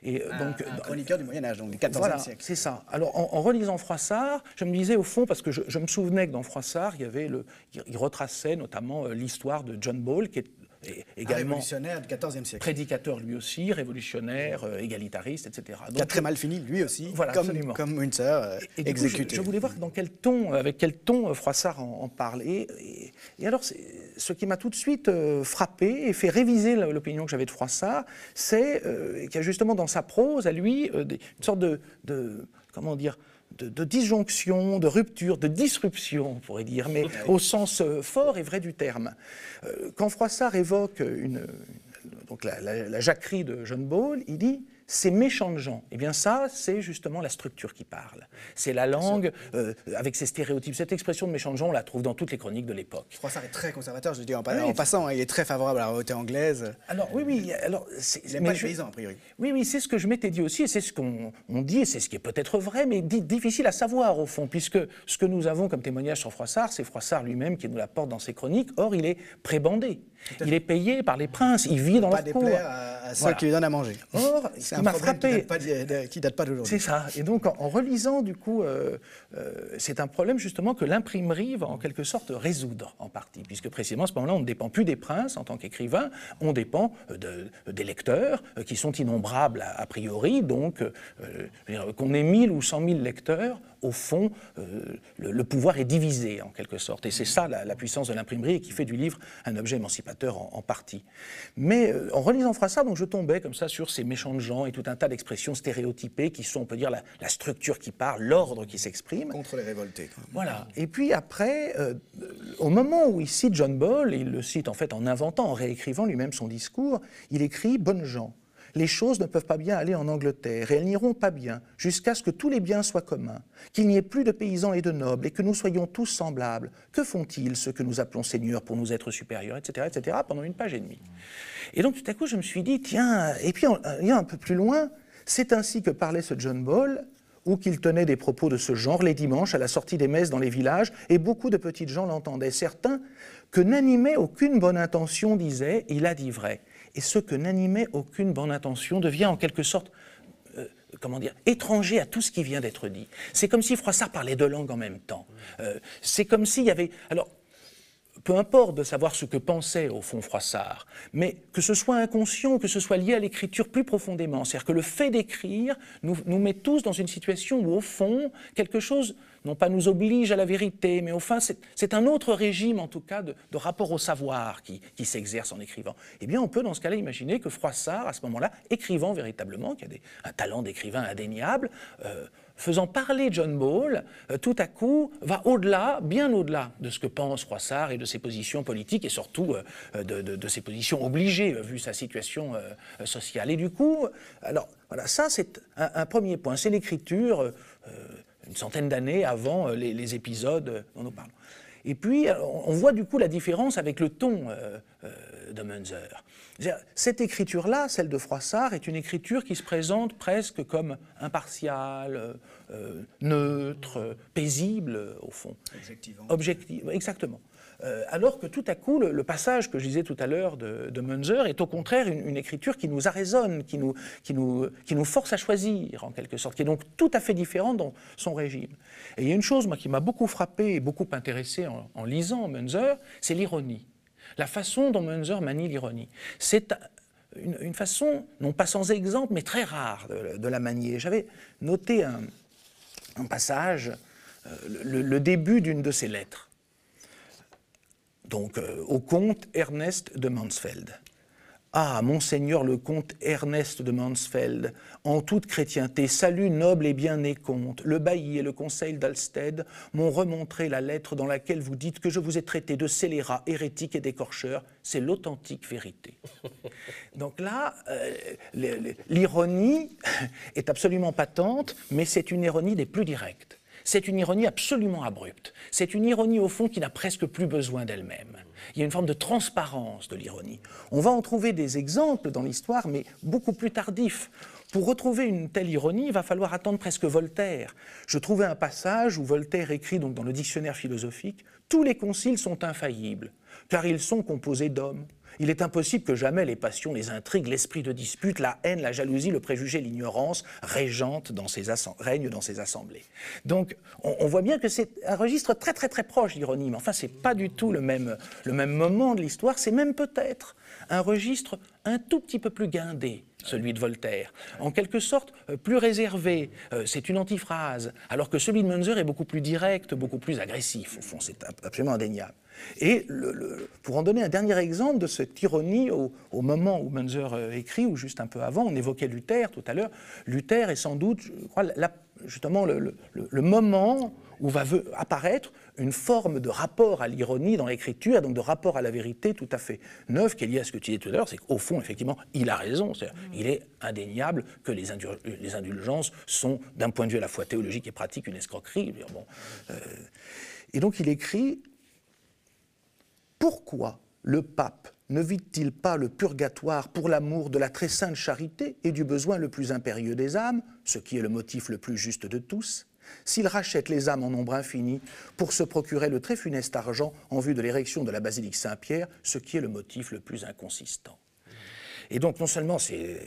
et, euh, donc, un dans- chroniqueur du Moyen-Âge, donc du XIVe Voilà, siècle. c'est ça. Alors, en, en relisant Froissart, je me disais au fond, parce que je, je me souvenais que dans Froissart, il y avait le, il, il retraçait notamment euh, l'histoire de John Ball, qui est Un également révolutionnaire du XIVe siècle. prédicateur lui aussi, révolutionnaire, euh, égalitariste, etc. qui a Donc, très mal fini, lui aussi, Voilà, comme, absolument. comme Münzer, euh, Et du coup, exécuté. je, je voulais voir dans quel ton, avec quel ton euh, Froissart en, en parle. Et, et- et alors, ce qui m'a tout de suite euh, frappé et fait réviser l'opinion que j'avais de Froissart, c'est euh, qu'il y a justement dans sa prose, à lui, euh, des- une sorte de, de- comment dire, de, disjonction, de rupture, de disruption, on pourrait dire, mais au sens euh, fort et vrai du terme. Euh, quand Froissart évoque donc la, la- la jacquerie de John Ball, il dit ces méchants gens. Eh bien ça, c'est justement la structure qui parle. C'est la langue euh, avec ses stéréotypes. Cette expression de méchants gens, on la trouve dans toutes les chroniques de l'époque. Froissart est très conservateur, je le dis en, Oui, en passant, hein, il est très favorable à la royauté anglaise. Alors oui, oui. Alors, Il n'aime pas les je- paysans, a priori. Oui, oui, c'est ce que je m'étais dit aussi, et c'est ce qu'on on dit, et c'est ce qui est peut-être vrai, mais di- difficile à savoir au fond, puisque ce que nous avons comme témoignage sur Froissart, c'est Froissart lui-même qui nous l'apporte dans ses chroniques. Or, il est prébandé. Il est payé par les princes, il vit dans Pas leur cour. déplaire à, à ceux Voilà. qui lui donnent à manger. Or, ce C'est qui un m'a problème qui frappé, pas qui date pas d'aujourd'hui. c'est ça. Et donc, en, en relisant, du coup, euh, euh, c'est un problème justement que l'imprimerie va en quelque sorte résoudre en partie, puisque précisément à ce moment-là, on ne dépend plus des princes en tant qu'écrivain, on dépend euh, de- des lecteurs qui sont innombrables a, a priori. Donc, euh, qu'on ait 1000 ou 100 000 lecteurs, au fond, euh, le, le pouvoir est divisé en quelque sorte. Et c'est ça la, la puissance de l'imprimerie et qui fait du livre un objet émancipateur en, en partie. Mais euh, en relisant Froissart, donc je tombais comme ça sur ces méchants de gens et tout un tas d'expressions stéréotypées qui sont, on peut dire, la, la structure qui parle, l'ordre qui s'exprime. Contre les révoltés. quoi. Voilà. Et puis après, euh, au moment où il cite John Ball, il le cite en fait en inventant, en réécrivant lui-même son discours, il écrit Bonnes gens. Les choses ne peuvent pas bien aller en Angleterre, et elles n'iront pas bien, jusqu'à ce que tous les biens soient communs, qu'il n'y ait plus de paysans et de nobles, et que nous soyons tous semblables. Que font-ils, ceux que nous appelons seigneurs, pour nous être supérieurs, etc., etc., pendant une page et demie? Et donc tout à coup, je me suis dit, tiens, et puis en allant un peu plus loin, C'est ainsi que parlait ce John Ball, ou qu'il tenait des propos de ce genre les dimanches à la sortie des messes dans les villages, et beaucoup de petites gens l'entendaient. Certains que n'animait aucune bonne intention disaient Il a dit vrai. Et ce que n'animait aucune bonne intention devient en quelque sorte euh, comment dire, étranger à tout ce qui vient d'être dit. C'est comme si Froissart parlait deux langues en même temps. Euh, c'est comme s'il y avait. Alors, peu importe de savoir ce que pensait au fond Froissart, mais que ce soit inconscient, que ce soit lié à l'écriture plus profondément, c'est-à-dire que le fait d'écrire nous, nous, met tous dans une situation où, au fond, quelque chose, non pas nous oblige à la vérité, mais fond, c'est un autre régime, en tout cas, de, rapport au savoir qui, s'exerce en écrivant. Eh bien, on peut, dans ce cas-là, imaginer que Froissart, à ce moment-là, écrivant véritablement, qui a un talent d'écrivain indéniable, euh, faisant parler John Ball, euh, tout à coup, va au-delà, bien au-delà de ce que pense Froissart et de ses positions politiques et surtout euh, de, ses positions obligées, vu sa situation sociale. Et du coup, alors, voilà, ça c'est un, premier point, c'est l'écriture une centaine d'années avant les, les, épisodes dont nous parlons. Et puis, on voit du coup la différence avec le ton de Munzer. Cette écriture-là, celle de Froissart, est une écriture qui se présente presque comme impartiale, euh, neutre, paisible, au fond. Objectivement. Objective, exactement. Euh, alors que tout à coup, le, passage que je disais tout à l'heure de, Munzer est au contraire une, écriture qui nous arraisonne, qui nous, force à choisir, en quelque sorte, qui est donc tout à fait différente dans son régime. Et il y a une chose, moi, qui m'a beaucoup frappé et beaucoup intéressé en, lisant Munzer, c'est l'ironie la façon dont Munzer manie l'ironie. C'est une, façon, non pas sans exemple, mais très rare de, la manier. J'avais noté un, passage, euh, le, début d'une de ses lettres, donc euh, au comte Ernest de Mansfeld. Ah, monseigneur le comte Ernest de Mansfeld, en toute chrétienté, salut noble et bien-né comte, le bailli et le conseil d'Alsted m'ont remontré la lettre dans laquelle vous dites que je vous ai traité de scélérat, hérétique et décorcheur. C'est l'authentique vérité. [laughs] Donc là, euh, l'ironie [laughs] est absolument patente, mais c'est une ironie des plus directes. C'est une ironie absolument abrupte. C'est une ironie au fond qui n'a presque plus besoin d'elle-même. Il y a une forme de transparence de l'ironie. On va en trouver des exemples dans l'histoire, mais beaucoup plus tardifs. Pour retrouver une telle ironie, il va falloir attendre presque Voltaire. Je trouvais un passage où Voltaire écrit donc dans le dictionnaire philosophique Tous les conciles sont infaillibles, car ils sont composés d'hommes. Il est impossible que jamais les passions, les intrigues, l'esprit de dispute, la haine, la jalousie, le préjugé, l'ignorance régent dans ces règnent assemblées. Donc, on, voit bien que c'est un registre très très très proche d'ironie, mais enfin, c'est pas du tout le même, le même moment de l'histoire, c'est même peut-être un registre un tout petit peu plus guindé, celui de Voltaire, en quelque sorte euh, plus réservé, euh, c'est une antiphrase, alors que celui de Munzer est beaucoup plus direct, beaucoup plus agressif, au fond, c'est absolument indéniable. Et le, le, pour en donner un dernier exemple de cette ironie au, au moment où Munzer euh, écrit, ou juste un peu avant, on évoquait Luther tout à l'heure, Luther est sans doute, je crois, la, justement le, le moment où va apparaître une forme de rapport à l'ironie dans l'écriture, donc de rapport à la vérité tout à fait neuf, qui est lié à ce que tu disais tout à l'heure, c'est qu'au fond, effectivement, il a raison. Est il est indéniable que les, indul les indulgences sont, d'un point de vue à la fois théologique et pratique, une escroquerie. Bon, euh, et donc il écrit Pourquoi le pape ne vide-t-il pas le purgatoire pour l'amour de la très sainte charité et du besoin le plus impérieux des âmes, ce qui est le motif le plus juste de tous? S'il rachète les âmes en nombre infini pour se procurer le très funeste argent en vue de l'érection de la basilique Saint-Pierre, ce qui est le motif le plus inconsistant. Et donc non seulement c'est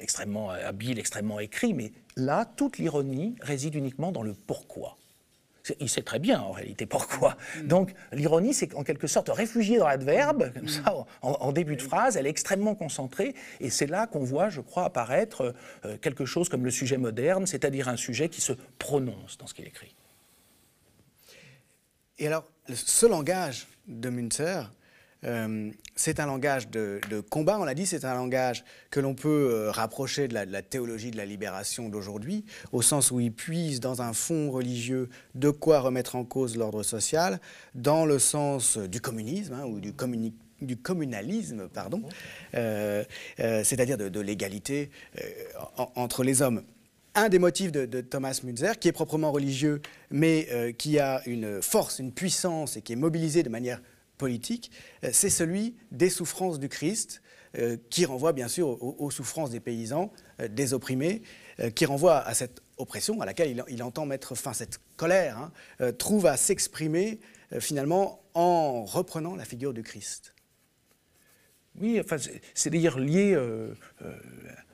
extrêmement habile, extrêmement écrit, mais là, toute l'ironie réside uniquement dans le pourquoi. Il sait très bien en réalité pourquoi. Donc l'ironie, c'est en quelque sorte réfugiée dans l'adverbe, comme ça, en, en, début de phrase, elle est extrêmement concentrée, et c'est là qu'on voit, je crois, apparaître euh, quelque chose comme le sujet moderne, c'est-à-dire un sujet qui se prononce dans ce qu'il écrit. Et alors, ce langage de Münzer, euh, c'est un langage de, combat, on l'a dit, c'est un langage que l'on peut euh, rapprocher de la, théologie de la libération d'aujourd'hui, au sens où il puise dans un fond religieux de quoi remettre en cause l'ordre social, dans le sens du communisme hein, ou du, communalisme, pardon, euh, c'est-à-dire de, l'égalité en, entre les hommes. Un des motifs de, de, Thomas Münzer, qui est proprement religieux, mais qui a une force, une puissance et qui est mobilisé de manière politique, euh, c'est celui des souffrances du Christ, euh, qui renvoie bien sûr aux, souffrances des paysans des opprimés, qui renvoie à cette oppression à laquelle il, entend mettre fin. Cette colère hein, trouve à s'exprimer finalement en reprenant la figure du Christ. Oui, enfin, c'est d'ailleurs lié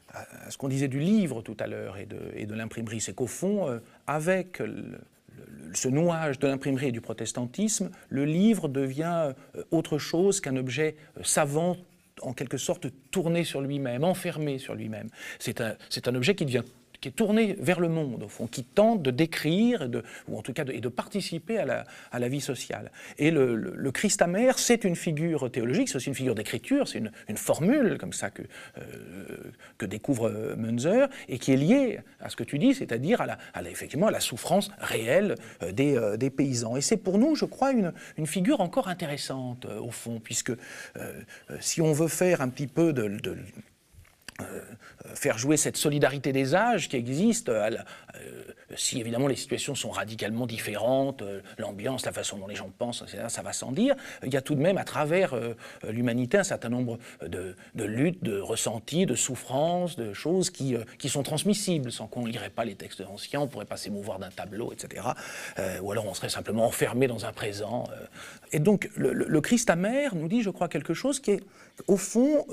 à ce qu'on disait du livre tout à l'heure et de, l'imprimerie. C'est qu'au fond, avec ce nouage de l'imprimerie et du protestantisme, le livre devient euh, autre chose qu'un objet euh, savant en quelque sorte tourné sur lui-même, enfermé sur lui-même. C'est un, un, objet qui devient qui est tourné vers le monde, au fond, qui tente de décrire, de, ou en tout cas et de participer à la, à la, vie sociale. Et le, Christ amer, c'est une figure théologique, c'est aussi une figure d'écriture, c'est une, une, formule comme ça que, euh, que découvre Munzer, et qui est liée à ce que tu dis, c'est-à-dire à à la, effectivement à la souffrance réelle euh, des, euh, des, paysans. Et c'est pour nous, je crois, une, une figure encore intéressante, au fond, puisque si on veut faire un petit peu de euh, faire jouer cette solidarité des âges qui existe, euh, si évidemment les situations sont radicalement différentes, euh, l'ambiance, la façon dont les gens pensent, ça va sans dire, il y a tout de même à travers l'humanité un certain nombre de, luttes, de ressentis, de souffrances, de choses qui, qui sont transmissibles, sans qu'on ne lirait pas les textes anciens, on ne pourrait pas s'émouvoir d'un tableau, etc. ou alors on serait simplement enfermé dans un présent. Et donc le, le, Christ amer nous dit, je crois, quelque chose qui est, au fond,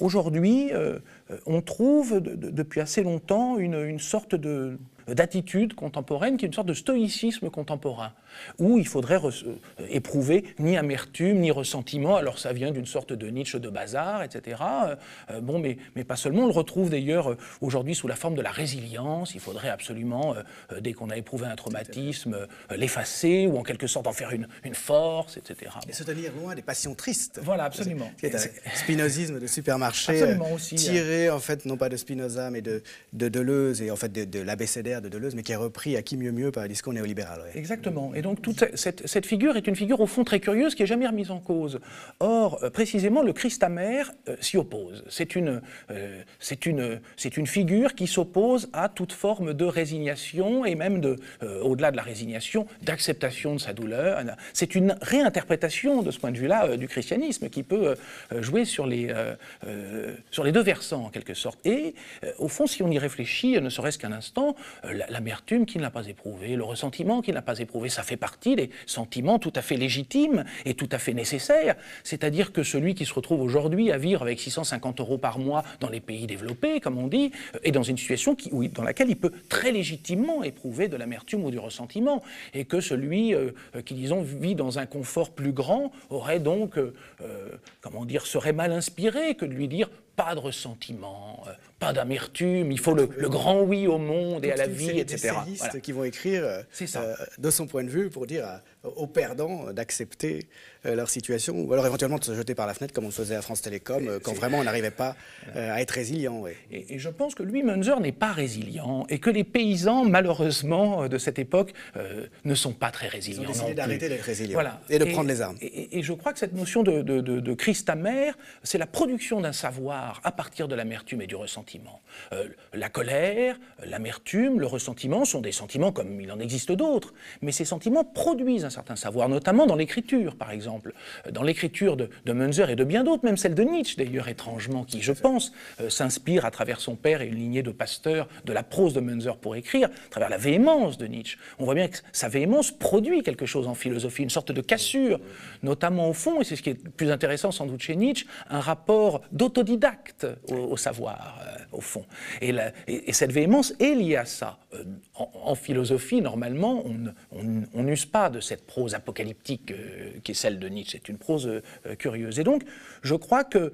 Aujourd'hui, euh, on trouve depuis assez longtemps une sorte de, d'attitude contemporaine qui est une sorte de stoïcisme contemporain, où il faudrait euh, éprouver ni amertume ni ressentiment. Alors ça vient d'une sorte de Nietzsche de bazar, etc. Euh, euh, bon, mais, mais pas seulement. On le retrouve d'ailleurs aujourd'hui sous la forme de la résilience. Il faudrait absolument, dès qu'on a éprouvé un traumatisme, l'effacer ou en quelque sorte en faire une, une force, etc. Et se tenir loin des passions tristes. Voilà, absolument. C'est un spinozisme de supermarché tiré en fait non pas de Spinoza mais de, de Deleuze et en fait de, de de Deleuze, mais qui est repris à qui mieux mieux par le discours néolibéral. Exactement. Et donc toute cette, figure est une figure au fond très curieuse qui n'est jamais remise en cause. Or, euh, précisément, le Christ amer euh, s'y oppose. C'est une, euh, une, une figure qui s'oppose à toute forme de résignation et même de, au-delà de la résignation, d'acceptation de sa douleur. C'est une réinterprétation de ce point de vue-là du christianisme qui peut jouer sur les, sur les deux versants en quelque sorte. Et au fond, si on y réfléchit, ne serait-ce qu'un instant, l'amertume qui ne l'a pas éprouvé, le ressentiment qui ne l'a pas éprouvé, ça fait partie des sentiments tout à fait légitimes et tout à fait nécessaires. C'est-à-dire que celui qui se retrouve aujourd'hui à vivre avec 650 euros par mois dans les pays développés, comme on dit, euh, est dans une situation qui, dans laquelle il peut très légitimement éprouver de l'amertume ou du ressentiment, et que celui euh, qui, disons, vit dans un confort plus grand aurait donc, comment dire, serait mal inspiré que de lui dire pas de ressentiment, pas d'amertume, il faut le, grand oui au monde et à la vie, etc. Des qui vont écrire euh, de son point de vue pour dire aux perdants d'accepter euh, leur situation, ou alors éventuellement de se jeter par la fenêtre comme on le faisait à France Télécom, euh, quand vraiment on n'arrivait pas à être résilient. Et, je pense que Louis Munzer n'est pas résilient, et que les paysans, malheureusement, de cette époque, ne sont pas très résilients. Ils ont décidé d'arrêter d'être résilients et de prendre les armes. Et, je crois que cette notion de, de, de Christ amer, c'est la production d'un savoir à partir de l'amertume et du ressentiment. La colère, l'amertume, le ressentiment sont des sentiments comme il en existe d'autres, mais ces sentiments produisent un certain savoir, notamment dans l'écriture, par exemple. Euh, dans l'écriture de, de, Munzer et de bien d'autres, même celle de Nietzsche, d'ailleurs, étrangement, qui, je pense, euh, s'inspire à travers son père et une lignée de pasteurs de la prose de Munzer pour écrire, à travers la véhémence de Nietzsche. On voit bien que sa véhémence produit quelque chose en philosophie, une sorte de cassure, notamment au fond, et c'est ce qui est le plus intéressant sans doute chez Nietzsche, un rapport d'autodidacte au, savoir, euh, au. Et, et, cette véhémence est liée à ça. en, philosophie, normalement, on n'use pas de cette prose apocalyptique euh, qui est celle de Nietzsche. C'est une prose euh, curieuse. Et donc, je crois que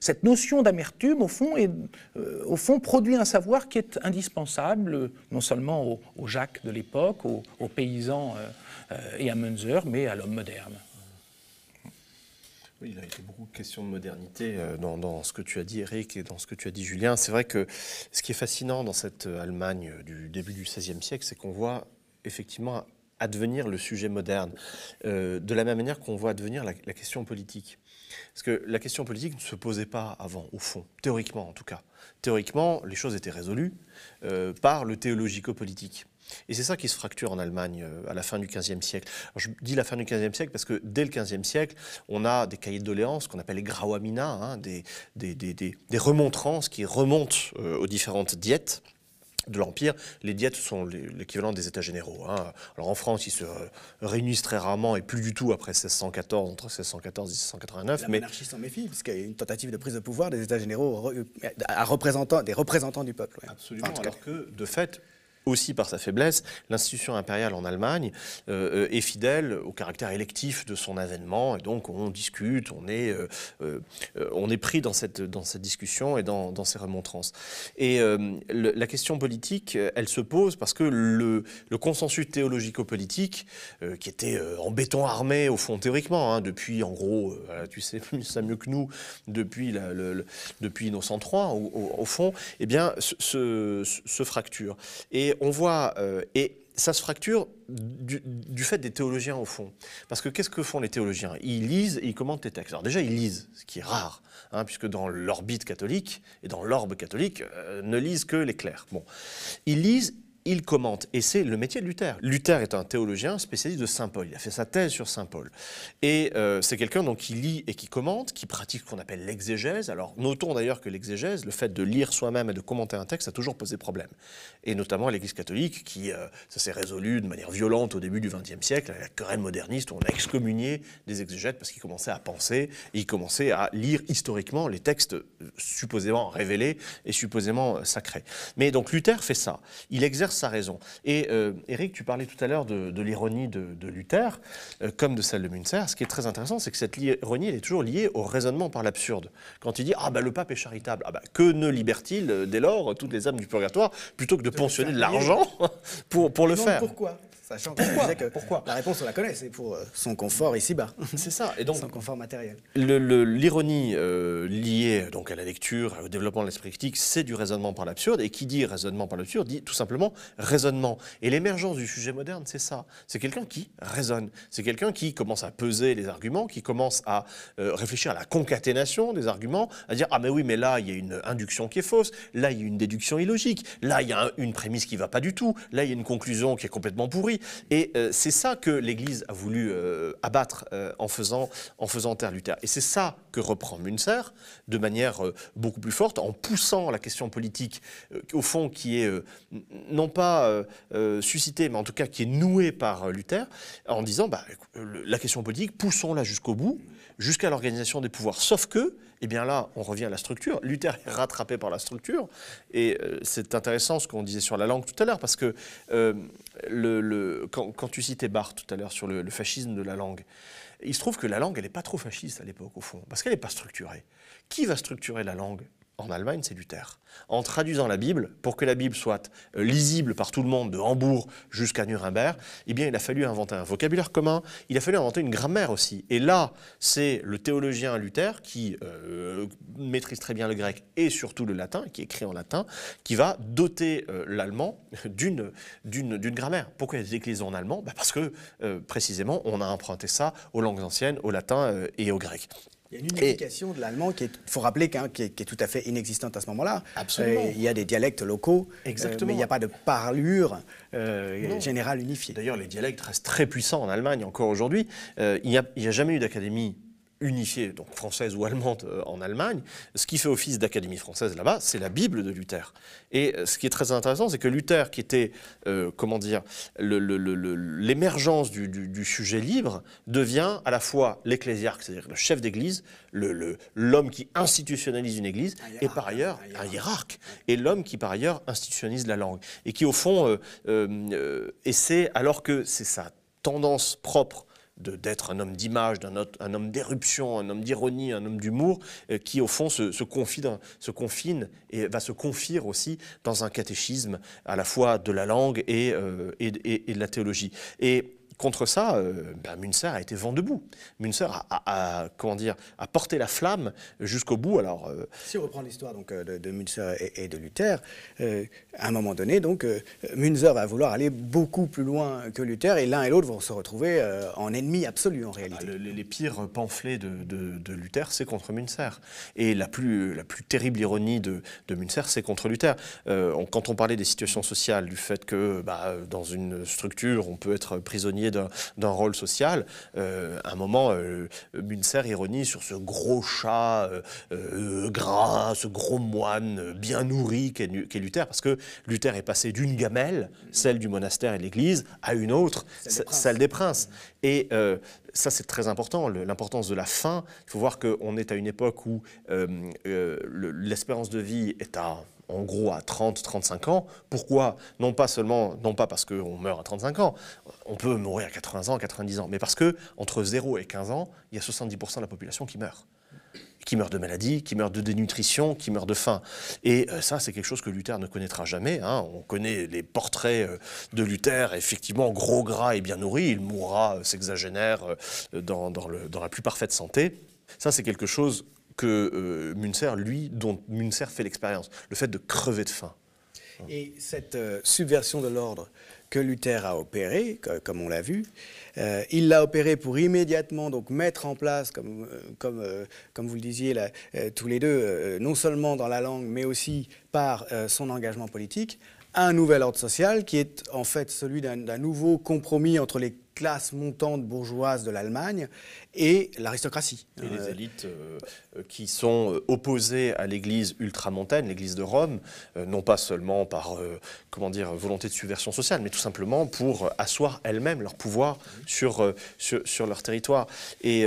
cette notion d'amertume, au fond, euh, au produit un savoir qui est indispensable, non seulement aux, Jacques de l'époque, aux, paysans et à Munzer, mais à l'homme moderne. Oui, il a été beaucoup de questions de modernité dans, dans, ce que tu as dit, Eric, et dans ce que tu as dit, Julien. C'est vrai que ce qui est fascinant dans cette Allemagne du début du XVIe siècle, c'est qu'on voit effectivement advenir le sujet moderne, euh, de la même manière qu'on voit advenir la, question politique. Parce que la question politique ne se posait pas avant, au fond, théoriquement en tout cas. Théoriquement, les choses étaient résolues euh, par le théologico-politique. Et c'est ça qui se fracture en Allemagne euh, à la fin du XVe siècle. Alors, je dis la fin du XVe siècle parce que dès le XVe siècle, on a des cahiers de doléances qu'on appelle les Grauamina, hein, des, des, des, des, remontrances qui remontent euh, aux différentes diètes de l'Empire, les diètes sont l'équivalent des États généraux. Hein. Alors en France, ils se réunissent très rarement et plus du tout après 1614, entre 1614 et 1689. La mais... monarchie s'en méfie, puisqu'il y a une tentative de prise de pouvoir des États généraux à représentant, des représentants du peuple. Absolument, alors que de fait, aussi par sa faiblesse, l'institution impériale en Allemagne euh, est fidèle au caractère électif de son avènement, et donc on discute, on est, euh, euh, on est pris dans cette, dans cette discussion et dans, dans ces remontrances. Et la question politique, elle se pose parce que le, le consensus théologico-politique, qui était en béton armé au fond théoriquement, hein, depuis en gros, tu sais ça mieux que nous, depuis, la, le, depuis Innocent III, au, fond, eh bien, se, se, se fracture. Et on voit, euh, et ça se fracture du, fait des théologiens au fond. Parce que qu'est-ce que font les théologiens? Ils lisent et ils commentent les textes. Alors déjà, ils lisent, ce qui est rare, hein, puisque dans l'orbite catholique et dans l'orbe catholique, euh, ne lisent que les clercs. Bon. Ils lisent il commente. Et c'est le métier de Luther. Luther est un théologien spécialiste de Saint Paul. Il a fait sa thèse sur Saint Paul. Et euh, c'est quelqu'un donc qui lit et qui commente, qui pratique ce qu'on appelle l'exégèse. Alors notons d'ailleurs que l'exégèse, le fait de lire soi-même et de commenter un texte, a toujours posé problème. Et notamment à l'Église catholique, qui euh, ça s'est résolu de manière violente au début du XXe siècle, avec la querelle moderniste, où on a excommunié des exégètes parce qu'ils commençaient à penser et ils commençaient à lire historiquement les textes euh, supposément révélés et supposément sacrés. Mais donc Luther fait ça. Il exerce sa raison. Et euh, Eric, tu parlais tout à l'heure de, l'ironie de, Luther, euh, comme de celle de Münzer. Ce qui est très intéressant, c'est que cette ironie, elle est toujours liée au raisonnement par l'absurde. Quand il dit Ah, bah, le pape est charitable, ah, bah, que ne libère-t-il euh, dès lors toutes les âmes du purgatoire plutôt que de, pensionner de l'argent [laughs] pour, pour le faire? Pourquoi? Sachant pourquoi, que pourquoi la réponse, on la connaît, c'est pour euh, son confort ici-bas. [laughs] C'est ça. Et donc, son confort matériel. L'ironie euh, liée donc, à la lecture, au développement de l'esprit critique, c'est du raisonnement par l'absurde. Et qui dit raisonnement par l'absurde dit tout simplement raisonnement. Et l'émergence du sujet moderne, c'est ça. C'est quelqu'un qui raisonne. C'est quelqu'un qui commence à peser les arguments, qui commence à euh, réfléchir à la concaténation des arguments, à dire Ah, mais oui, mais là, il y a une induction qui est fausse. Là, il y a une déduction illogique. Là, il y a une prémisse qui ne va pas du tout. Là, il y a une conclusion qui est complètement pourrie. Et euh, c'est ça que l'Église a voulu euh, abattre euh, en, faisant, en faisant taire Luther. Et c'est ça que reprend Münzer de manière beaucoup plus forte, en poussant la question politique, au fond, qui est non pas suscitée, mais en tout cas qui est nouée par Luther, en disant bah, la question politique, poussons-la jusqu'au bout, jusqu'à l'organisation des pouvoirs. Sauf que, eh bien là, on revient à la structure. Luther est rattrapé par la structure. Et euh, c'est intéressant ce qu'on disait sur la langue tout à l'heure, parce que euh, le, quand, tu citais Barthes tout à l'heure sur le, fascisme de la langue, il se trouve que la langue, elle n'est pas trop fasciste à l'époque, au fond, parce qu'elle n'est pas structurée. Qui va structurer la langue? En Allemagne, c'est Luther. En traduisant la Bible, pour que la Bible soit euh, lisible par tout le monde, de Hambourg jusqu'à Nuremberg, eh bien, il a fallu inventer un vocabulaire commun, il a fallu inventer une grammaire aussi. Et là, c'est le théologien Luther, qui euh, maîtrise très bien le grec et surtout le latin, qui écrit en latin, qui va doter euh, l'allemand d'une, grammaire. Pourquoi il y a des déclinaisons en allemand? Bah, Parce que, précisément, on a emprunté ça aux langues anciennes, au latin et au grec. Il y a une unification de l'allemand qui il faut rappeler, qui, est, tout à fait inexistante à ce moment-là. Absolument. Euh, il y a des dialectes locaux, euh, Exactement. mais il n'y a pas de parlure euh, générale unifiée. D'ailleurs, les dialectes restent très puissants en Allemagne encore aujourd'hui. il n'y a, a, jamais eu d'académie unifiée, donc française ou allemande euh, en Allemagne, ce qui fait office d'académie française là-bas, c'est la Bible de Luther. Et euh, ce qui est très intéressant, c'est que Luther, qui était, euh, comment dire, l'émergence du, sujet libre, devient à la fois l'ecclésiarque, c'est-à-dire le chef d'église, l'homme qui institutionnalise une église, et par ailleurs un hiérarque, et l'homme qui par ailleurs institutionnalise la langue, et qui au fond essaie, alors que c'est sa tendance propre d'être un homme d'image, un, homme d'éruption, un homme d'ironie, un homme d'humour, euh, qui au fond se, se, confine et va se confier aussi dans un catéchisme à la fois de la langue et, euh, et, de la théologie. Et contre ça, ben, Münzer a été vent debout. Münzer a, comment dire, a porté la flamme jusqu'au bout. Alors, si on reprend l'histoire donc de, de, Münzer et, de Luther, à un moment donné, donc Münzer va vouloir aller beaucoup plus loin que Luther, et l'un et l'autre vont se retrouver en ennemis absolus en réalité. Ah, les, pires pamphlets de, de Luther, c'est contre Münzer. Et la plus, la plus terrible ironie de, Münzer, c'est contre Luther. quand on parlait des situations sociales, du fait que bah, dans une structure, on peut être prisonnier d'un rôle social. Euh, à un moment, euh, Münzer ironie sur ce gros chat euh, gras, ce gros moine bien nourri qu'est Luther, parce que Luther est passé d'une gamelle, celle du monastère et de l'église, à une autre, celle des princes. Et ça, c'est très important, l'importance de la fin. Il faut voir qu'on est à une époque où l'espérance de vie est à en gros à 30-35 ans. Pourquoi? Non pas seulement, non pas parce qu'on meurt à 35 ans, on peut mourir à 80 ans, à 90 ans, mais parce que entre 0 et 15 ans, il y a 70% de la population qui meurt qui meurt de maladie, qui meurt de dénutrition, qui meurt de faim. Et euh, ça, c'est quelque chose que Luther ne connaîtra jamais. Hein. On connaît les portraits euh, de Luther, effectivement, gros, gras et bien nourri. Il mourra euh, sexagénaire dans la plus parfaite santé. Ça, c'est quelque chose que euh, Münzer, lui, dont Münzer fait l'expérience, le fait de crever de faim. Et cette euh, subversion de l'ordre que Luther a opérée, comme on l'a vu, euh, il l'a opérée pour immédiatement donc mettre en place, comme, comme, comme vous le disiez tous les deux, non seulement dans la langue, mais aussi par son engagement politique, un nouvel ordre social qui est en fait celui d'un nouveau compromis entre les classes montantes bourgeoises de l'Allemagne et l'aristocratie. Et les euh, élites euh, qui sont euh, opposées à l'Église ultramontaine, l'Église de Rome, non pas seulement par comment dire volonté de subversion sociale, mais tout simplement pour asseoir elles-mêmes leur pouvoir sur, sur, leur territoire. Et,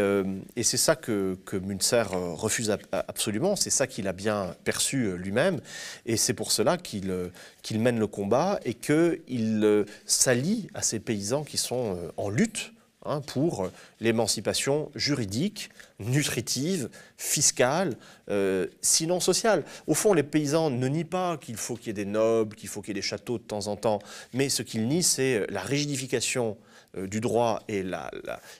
et c'est ça que, que Münzer refuse absolument, c'est ça qu'il a bien perçu lui-même, et c'est pour cela qu'il qu'il mène le combat et qu'il s'allie à ces paysans qui sont en lutte Hein, pour l'émancipation juridique, nutritive, fiscale, euh, sinon sociale. Au fond, les paysans ne nient pas qu'il faut qu'il y ait des nobles, qu'il faut qu'il y ait des châteaux de temps en temps, mais ce qu'ils nient, c'est la rigidification euh, du droit et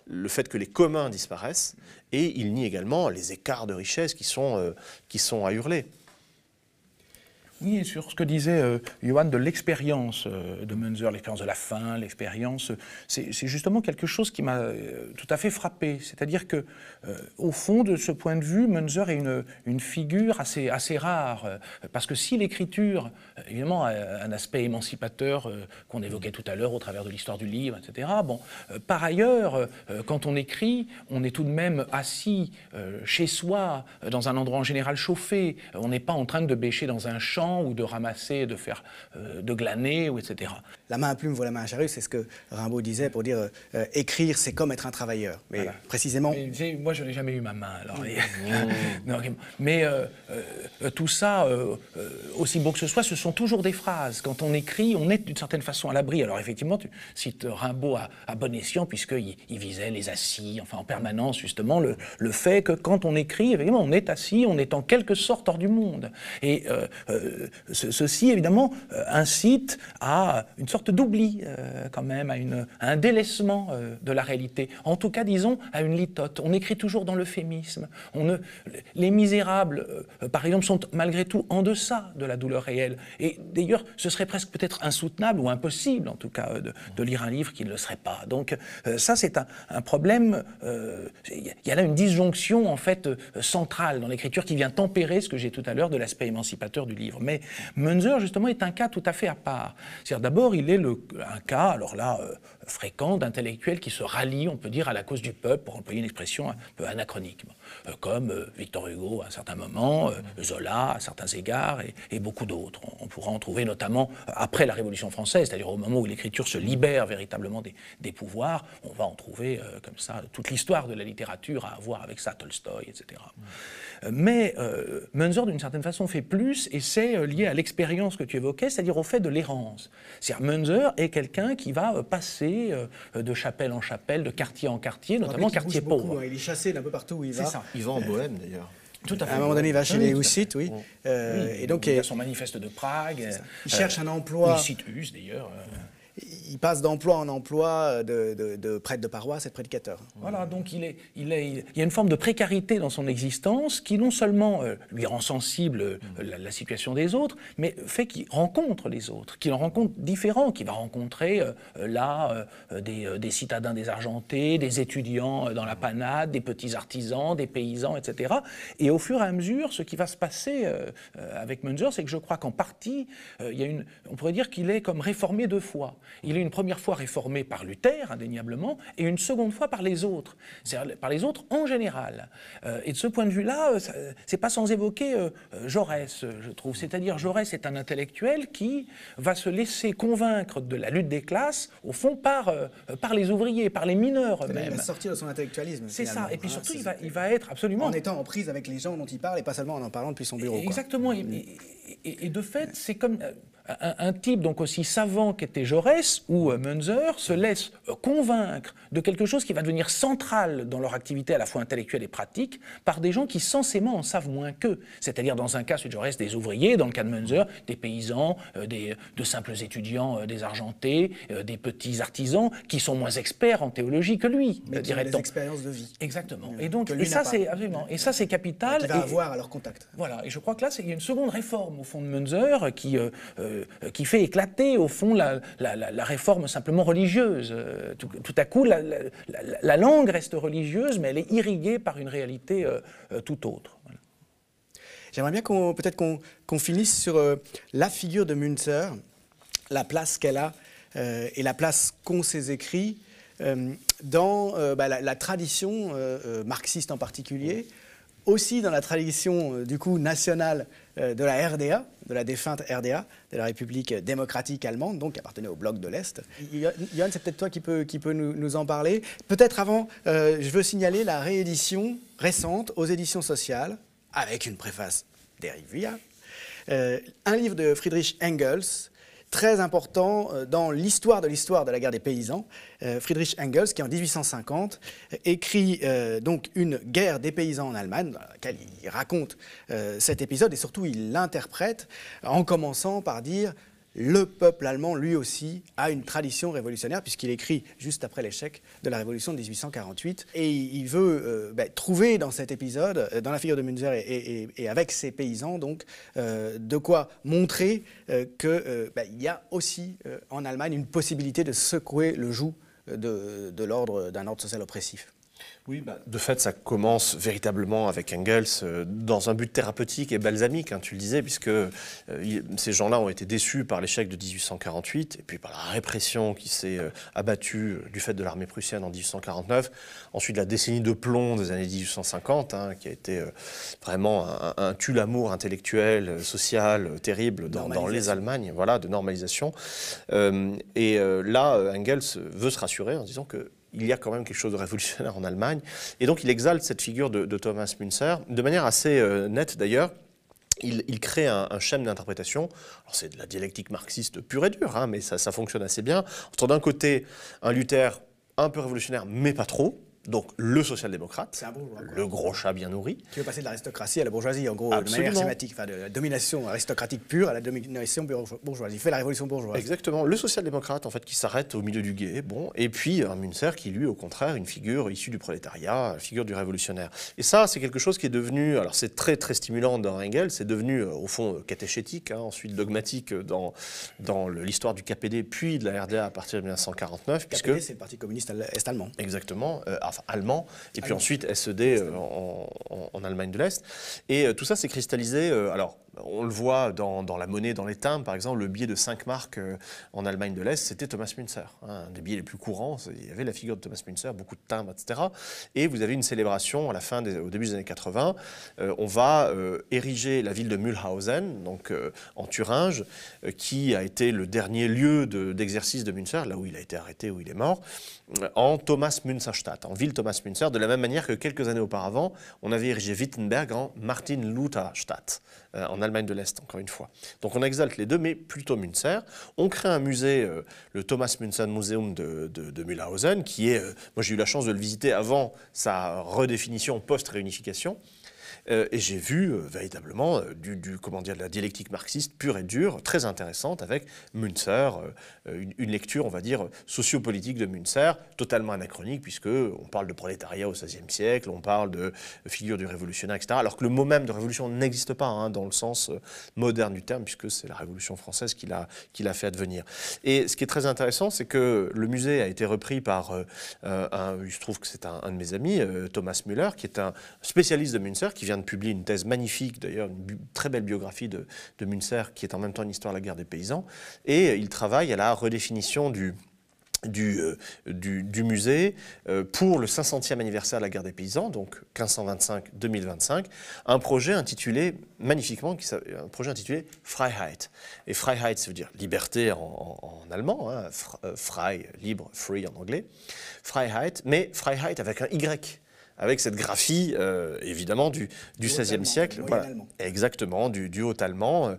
le fait que les communs disparaissent, et ils nient également les écarts de richesse qui sont, euh, qui sont à hurler. Oui, sur ce que disait euh, Johan de l'expérience euh, de Munzer, l'expérience de la faim, l'expérience, c'est justement quelque chose qui m'a euh, tout à fait frappé. C'est-à-dire que, au fond, de ce point de vue, Munzer est une, figure assez, assez rare. parce que si l'écriture, évidemment, a un aspect émancipateur qu'on évoquait tout à l'heure au travers de l'histoire du livre, etc., bon, par ailleurs, quand on écrit, on est tout de même assis chez soi, dans un endroit en général chauffé. On n'est pas en train de bêcher dans un champ ou de ramasser, de faire, euh, de glaner, ou etc. La main à plume vaut la main à charrue, c'est ce que Rimbaud disait pour dire euh, écrire, c'est comme être un travailleur. Mais précisément. moi, je n'ai jamais eu ma main. Alors, mmh. [laughs] mais euh, tout ça, aussi beau que ce soit, ce sont toujours des phrases. Quand on écrit, on est d'une certaine façon à l'abri. Alors effectivement, tu cites Rimbaud à, à bon escient, puisqu'il il visait les assis, enfin en permanence, justement, le, le, fait que quand on écrit, évidemment, on est assis, on est en quelque sorte hors du monde. Et ceci, évidemment, euh, incite à une sorte d'oubli, euh, quand même, à, un délaissement euh, de la réalité. En tout cas, disons, à une litote. On écrit toujours dans l'euphémisme. les misérables, par exemple, sont malgré tout en deçà de la douleur réelle. Et d'ailleurs, ce serait presque peut-être insoutenable ou impossible, en tout cas, de, lire un livre qui ne le serait pas. Donc, ça, c'est un, problème. Il y a là une disjonction, en fait, centrale dans l'écriture qui vient tempérer ce que j'ai tout à l'heure de l'aspect émancipateur du livre. Mais Munzer, justement, est un cas tout à fait à part. C'est-à-dire, d'abord, il est le, un cas, alors là, euh, fréquent, d'intellectuels qui se rallient, on peut dire, à la cause du peuple, pour employer une expression un peu anachronique, euh, comme euh, Victor Hugo à un certain moment, Zola à certains égards, et, beaucoup d'autres. On, pourra en trouver notamment après la Révolution française, c'est-à-dire au moment où l'écriture se libère véritablement des, pouvoirs, on va en trouver comme ça toute l'histoire de la littérature à avoir avec ça, Tolstoï, etc. Mais euh, Munzer, d'une certaine façon, fait plus, et c'est euh, lié à l'expérience que tu évoquais, c'est-à-dire au fait de l'errance. C'est-à-dire Munzer est quelqu'un qui va euh, passer de chapelle en chapelle, de quartier en quartier, notamment quartier pauvre. Hein. Il est chassé d'un peu partout où il va. Ça. Il va en Bohème, d'ailleurs. Tout à, fait. à un moment donné, il va chez les Hussites, oui. et donc, il a son manifeste de Prague. Il cherche un emploi. Il cite Hus, d'ailleurs. Il passe d'emploi en emploi de, de, prêtre de paroisse et de prédicateur. Voilà, donc il, y a une forme de précarité dans son existence qui non seulement euh, lui rend sensible euh, la, situation des autres, mais fait qu'il rencontre les autres, qu'il en rencontre différents, qu'il va rencontrer euh, là des, des, citadins désargentés, des étudiants dans la panade, des petits artisans, des paysans, etc. Et au fur et à mesure, ce qui va se passer avec Munzer, c'est que je crois qu'en partie, on pourrait dire qu'il est comme réformé deux fois. Il est une première fois réformé par Luther, indéniablement, et une seconde fois par les autres, c'est-à-dire par les autres en général. Euh, et de ce point de vue-là, euh, c'est pas sans évoquer euh, Jaurès, je trouve. C'est-à-dire Jaurès est un intellectuel qui va se laisser convaincre de la lutte des classes, au fond, par, par les ouvriers, par les mineurs eux-mêmes. Il va sortir de son intellectualisme. C'est ça. Et puis surtout, il, va, il va être absolument... En étant en prise avec les gens dont il parle, et pas seulement en en parlant depuis son bureau. Exactement. Et, et, de fait, c'est comme un, type donc aussi savant qu'était Jaurès ou euh, Munzer se laisse euh, convaincre de quelque chose qui va devenir central dans leur activité à la fois intellectuelle et pratique par des gens qui censément en savent moins qu'eux. C'est-à-dire dans un cas, celui de Jaurès, des ouvriers, dans le cas de Munzer, des paysans, euh, des, de simples étudiants désargentés, des petits artisans qui sont moins experts en théologie que lui, des expériences de vie. Exactement. Et donc, et ça, c'est absolument. Et ça, c'est capital. Qui va avoir à leur contact. Voilà. Et je crois que là, il y a une seconde réforme au fond de Munzer qui qui fait éclater, au fond, la, réforme simplement religieuse. Euh, tout, à coup, la, langue reste religieuse, mais elle est irriguée par une réalité euh, tout autre. J'aimerais bien qu'on, peut-être qu'on, finisse sur la figure de Münzer, la place qu'elle a et la place qu'ont ses écrits dans bah, la, tradition marxiste en particulier, aussi dans la tradition du coup nationale euh, de la RDA, de la défunte RDA, de la République démocratique allemande, donc appartenait au bloc de l'Est. Yann, c'est peut-être toi qui peux, qui peut nous, en parler. Peut-être avant, euh, je veux signaler la réédition récente aux éditions sociales, avec une préface d'Eric euh, un livre de Friedrich Engels, très important euh, dans l'histoire de l'histoire de la guerre des paysans. Euh, Friedrich Engels, qui en 1850 écrit euh, donc une guerre des paysans en Allemagne, dans laquelle il raconte cet épisode et surtout il l'interprète en commençant par dire le peuple allemand, lui aussi, a une tradition révolutionnaire, puisqu'il écrit juste après l'échec de la révolution de 1848. Et il veut euh, ben, trouver dans cet épisode, euh, dans la figure de Münzer et, avec ses paysans, donc, euh, de quoi montrer qu'il ben, y a aussi en Allemagne une possibilité de secouer le joug de l'ordre d'un ordre social oppressif. Oui, bah, de fait, ça commence véritablement avec Engels euh, dans un but thérapeutique et balsamique, hein, tu le disais, puisque euh, ces gens-là ont été déçus par l'échec de 1848 et puis par la répression qui s'est euh, abattue du fait de l'armée prussienne en 1849. Ensuite, la décennie de plomb des années 1850, hein, qui a été vraiment un, un tue-l'amour intellectuel, social, terrible dans, dans, les Allemagnes, voilà, de normalisation. et là, Engels veut se rassurer en disant que il y a quand même quelque chose de révolutionnaire en Allemagne. Et donc il exalte cette figure de, Thomas Münzer, de manière assez euh, nette d'ailleurs. Il, crée un, un schéma d'interprétation. C'est de la dialectique marxiste pure et dure, hein, mais ça, ça fonctionne assez bien. Entre d'un côté un Luther un peu révolutionnaire, mais pas trop, donc le social-démocrate, le gros chat bien nourri. Qui veut passer de l'aristocratie à la bourgeoisie, en gros, de manière schématique, enfin, de la domination aristocratique pure à la domination bourgeoise. Il fait la révolution bourgeoise. Exactement, le social-démocrate, en fait, qui s'arrête au milieu du guet, bon, et puis un Münzer qui, lui, au contraire, une figure issue du prolétariat, une figure du révolutionnaire. Et ça, c'est quelque chose qui est devenu, alors c'est très, très stimulant dans Engels, c'est devenu, euh, au fond, catéchétique, hein, ensuite dogmatique dans, dans l'histoire du KPD, puis de la RDA à partir de 1949. KPD, c'est le Parti communiste est-allemand. Exactement. Euh, allemand, et puis ensuite SED euh, en, en, Allemagne de l'Est. Et euh, tout ça s'est cristallisé, euh, alors on le voit dans, la monnaie, dans les timbres, par exemple, le billet de 5 marques euh, en Allemagne de l'Est, c'était Thomas Münzer. Hein, un des billets les plus courants, il y avait la figure de Thomas Münzer, beaucoup de timbres, etc. Et vous avez une célébration à la fin, au début des années 80. Euh, on va euh, ériger la ville de Mühlhausen, donc en Thuringe, qui a été le dernier lieu d'exercice de, Münzer, là où il a été arrêté, où il est mort, en Thomas Münzerstadt, en ville Thomas Münzer, de la même manière que quelques années auparavant, on avait érigé Wittenberg en Martin Lutherstadt, de l'Est, encore une fois. Donc on exalte les deux, mais plutôt Münzer. On crée un musée, euh, le Thomas Münzer Museum de, de, Mühlhausen, qui est, euh, moi j'ai eu la chance de le visiter avant sa redéfinition post-réunification. Et j'ai vu véritablement du, comment dire, de la dialectique marxiste pure et dure, très intéressante, avec Münzer, une, lecture, on va dire, sociopolitique de Münzer, totalement anachronique, puisque on parle de prolétariat au XVIe siècle, on parle de figure du révolutionnaire, etc. Alors que le mot même de révolution n'existe pas hein, dans le sens moderne du terme, puisque c'est la Révolution française qui l'a fait advenir. Et ce qui est très intéressant, c'est que le musée a été repris par euh, un, je trouve que c'est un, de mes amis, euh, Thomas Müller, qui est un spécialiste de Münzer, qui vient de publier une thèse magnifique, d'ailleurs une très belle biographie de, de Münzer, qui est en même temps une histoire de la guerre des paysans. Et il travaille à la redéfinition du, euh, du, du, musée euh, pour le 500e anniversaire de la guerre des paysans, donc 1525-2025, un projet intitulé, magnifiquement, un projet intitulé Freiheit. Et Freiheit, ça veut dire liberté en, allemand, hein, euh, frei, libre, free en anglais. Freiheit, mais Freiheit avec un Y avec cette graphie, évidemment, du, du XVIe siècle. Voilà, exactement, du, du haut allemand,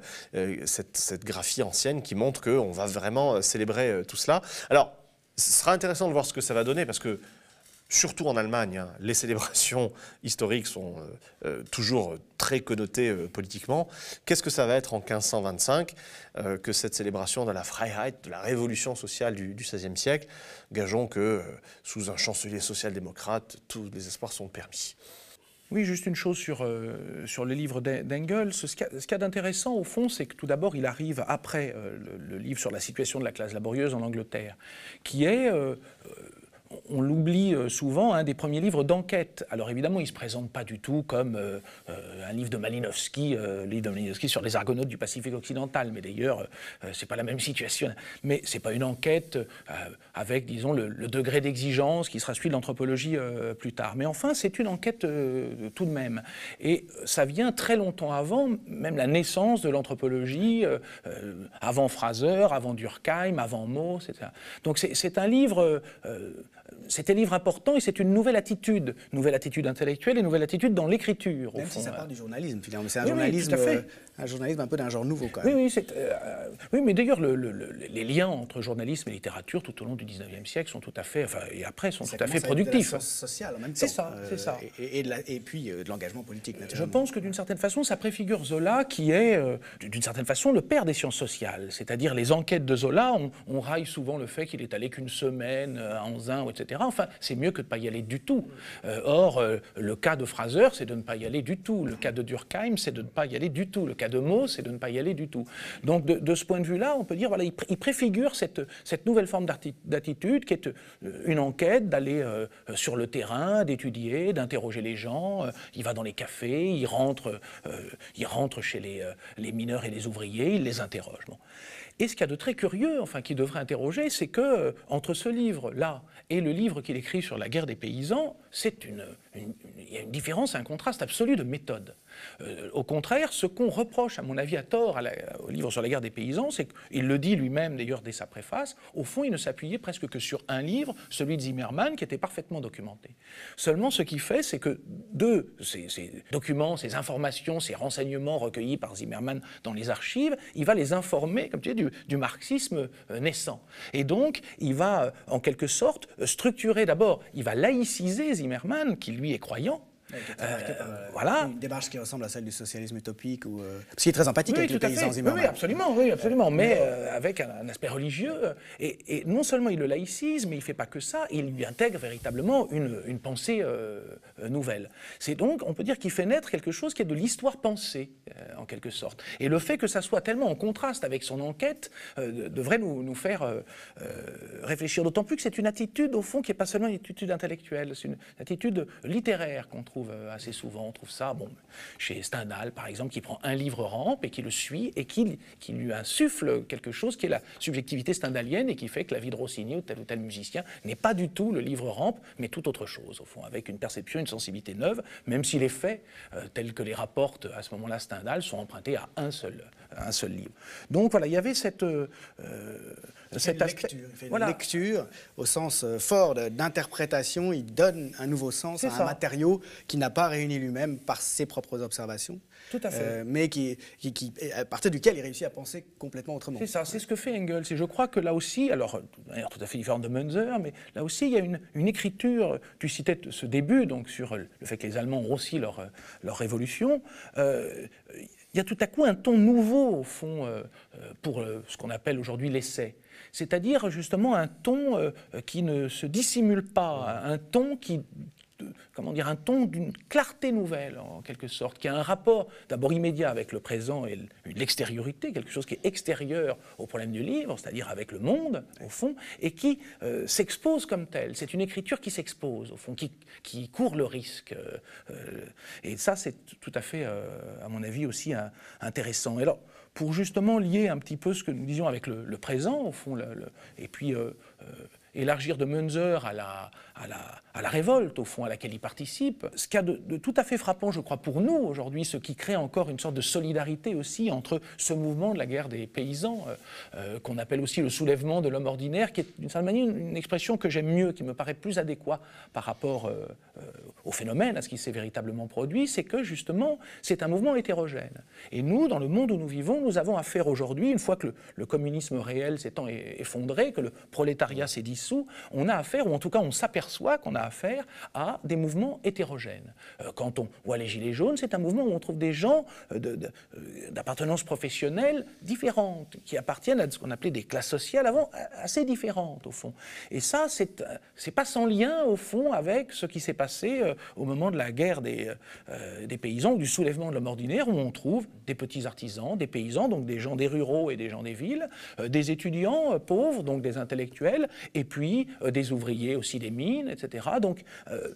cette, cette, graphie ancienne qui montre qu'on va vraiment célébrer tout cela. Alors, ce sera intéressant de voir ce que ça va donner parce que, surtout en Allemagne, hein, les célébrations [laughs] historiques sont euh, euh, toujours très connotées euh, politiquement. Qu'est-ce que ça va être en 1525 que cette célébration de la Freiheit, de la révolution sociale du, XVIe siècle? Gageons que, sous un chancelier social-démocrate, tous les espoirs sont permis. Oui, juste une chose sur, euh, sur le livre d'Engels. Ce qu'il y a, d'intéressant, au fond, c'est que tout d'abord, il arrive après le, livre sur la situation de la classe laborieuse en Angleterre, qui est on l'oublie euh, souvent, un des premiers livres d'enquête. Alors évidemment, il ne se présente pas du tout comme euh, euh, un livre de Malinowski, livre de Malinowski sur les argonautes du Pacifique occidental. Mais d'ailleurs, ce n'est pas la même situation. Mais ce n'est pas une enquête avec, disons, le, degré d'exigence qui sera celui de l'anthropologie plus tard. Mais enfin, c'est une enquête tout de même. Et ça vient très longtemps avant, même la naissance de l'anthropologie, avant Fraser, avant Durkheim, avant Mauss, etc. Donc c'est un livre c'est un livre important et c'est une nouvelle attitude, nouvelle attitude intellectuelle et nouvelle attitude dans l'écriture. Même si ça part du journalisme, finalement. C'est un journalisme, euh, un journalisme un peu d'un genre nouveau, quand même. Oui, oui, euh, oui mais d'ailleurs, les liens entre journalisme et littérature tout au long du 19e siècle sont tout à fait, enfin, et après, sont tout à fait productifs. C'est social en même temps. C'est ça, c'est ça. Et, et, puis de l'engagement politique, naturellement. Je pense que d'une certaine façon, ça préfigure Zola, qui est, d'une certaine façon, le père des sciences sociales. C'est-à-dire, les enquêtes de Zola, on, raille souvent le fait qu'il est allé qu'une semaine en Zin, etc. Enfin, c'est mieux que de ne pas y aller du tout. Euh, or, euh, le cas de Fraser, c'est de ne pas y aller du tout. Le cas de Durkheim, c'est de ne pas y aller du tout. Le cas de Mauss, c'est de ne pas y aller du tout. Donc, de, ce point de vue-là, on peut dire, voilà, il, préfigure cette, nouvelle forme d'attitude qui est euh, une enquête, d'aller sur le terrain, d'étudier, d'interroger les gens. il va dans les cafés, il rentre, il rentre chez les, les, mineurs et les ouvriers, il les interroge. Et ce qu'il y a de très curieux, enfin, qui devrait interroger, c'est que entre ce livre-là et le livre qu'il écrit sur la guerre des paysans, c'est une, il y a une différence, un contraste absolu de méthode. Euh, au contraire, ce qu'on reproche, à mon avis, à tort au livre sur la guerre des paysans, c'est qu'il le dit lui-même d'ailleurs dès sa préface, au fond, il ne s'appuyait presque que sur un livre, celui de Zimmermann, qui était parfaitement documenté. Seulement, ce qu'il fait, c'est que de ces, documents, ces informations, ces renseignements recueillis par Zimmermann dans les archives, il va les informer, comme tu dis, du, marxisme euh, naissant. Et donc, il va, euh, en quelque sorte, structurer d'abord, il va laïciser Zimmermann, qui lui est croyant, euh, voilà. Une démarche qui ressemble à celle du socialisme utopique, ou, euh, parce qu'il est très empathique avec les paysans Oui, absolument, oui, absolument, mais euh, avec un, aspect religieux. Et, non seulement il le laïcise, mais il ne fait pas que ça, il lui intègre véritablement une, une pensée nouvelle. C'est donc, on peut dire qu'il fait naître quelque chose qui est de l'histoire pensée, en quelque sorte. Et le fait que ça soit tellement en contraste avec son enquête devrait nous, nous faire réfléchir, d'autant plus que c'est une attitude, au fond, qui n'est pas seulement une attitude intellectuelle, c'est une attitude littéraire qu'on trouve euh, assez souvent. On trouve ça bon, chez Stendhal, par exemple, qui prend un livre rampe et qui le suit et qui, qui lui insuffle quelque chose qui est la subjectivité stendhalienne et qui fait que la vie de Rossini ou tel ou tel musicien n'est pas du tout le livre rampe, mais tout autre chose, au fond, avec une perception, une sensibilité neuve, même si les faits, euh, tels que les rapporte à ce moment-là Stendhal, sont empruntés à un seul, un seul livre. Donc voilà, il y avait cette, cette lecture, il fait une lecture au sens fort d'interprétation, il donne un nouveau sens à un matériau qui n'a pas réuni lui-même par ses propres observations. Tout à fait. Euh, mais qui, qui, à partir duquel il réussit à penser complètement autrement. C'est ça, c'est ce que fait Engels. Et je crois que là aussi, alors, tout à fait différente de Munzer, mais là aussi, il y a une, une, écriture. Tu citais ce début, donc, sur le fait que les Allemands ont aussi leur, leur révolution. Euh, il y a tout à coup un ton nouveau, au fond, euh, pour ce qu'on appelle aujourd'hui l'essai. C'est-à-dire justement un ton qui ne se dissimule pas, un ton qui comment dire, un ton d'une clarté nouvelle, en quelque sorte, qui a un rapport d'abord immédiat avec le présent et l'extériorité, quelque chose qui est extérieur au problème du livre, c'est-à-dire avec le monde, au fond, et qui euh, s'expose comme tel. C'est une écriture qui s'expose, au fond, qui, qui, court le risque. Euh, euh, et ça, c'est tout à fait, à mon avis, aussi intéressant. Et alors, pour justement lier un petit peu ce que nous disions avec le, présent, au fond, et puis élargir de Munzer à la, à la, révolte, au fond, à laquelle il participe. Ce qu'il y a de, tout à fait frappant, je crois, pour nous aujourd'hui, ce qui crée encore une sorte de solidarité aussi entre ce mouvement de la guerre des paysans, euh, euh, qu'on appelle aussi le soulèvement de l'homme ordinaire, qui est d'une certaine manière une, expression que j'aime mieux, qui me paraît plus adéquat par rapport euh, au phénomène, à ce qui s'est véritablement produit, c'est que justement, c'est un mouvement hétérogène. Et nous, dans le monde où nous vivons, nous avons affaire aujourd'hui, une fois que le, le communisme réel s'étant effondré, que le prolétariat s'est dissous, on a affaire, ou en tout cas on s'aperçoit soit qu'on a affaire à des mouvements hétérogènes. Euh, quand on voit les Gilets jaunes, c'est un mouvement où on trouve des gens euh, euh, d'appartenance professionnelle différentes, qui appartiennent à ce qu'on appelait des classes sociales avant assez différentes, au fond. Et ça, c'est pas sans lien, au fond, avec ce qui s'est passé au moment de la guerre des, des paysans du soulèvement de l'homme ordinaire, où on trouve des petits artisans, des paysans, donc des gens des ruraux et des gens des villes, des étudiants pauvres, donc des intellectuels, et puis des ouvriers aussi des mines, etc. Donc, euh,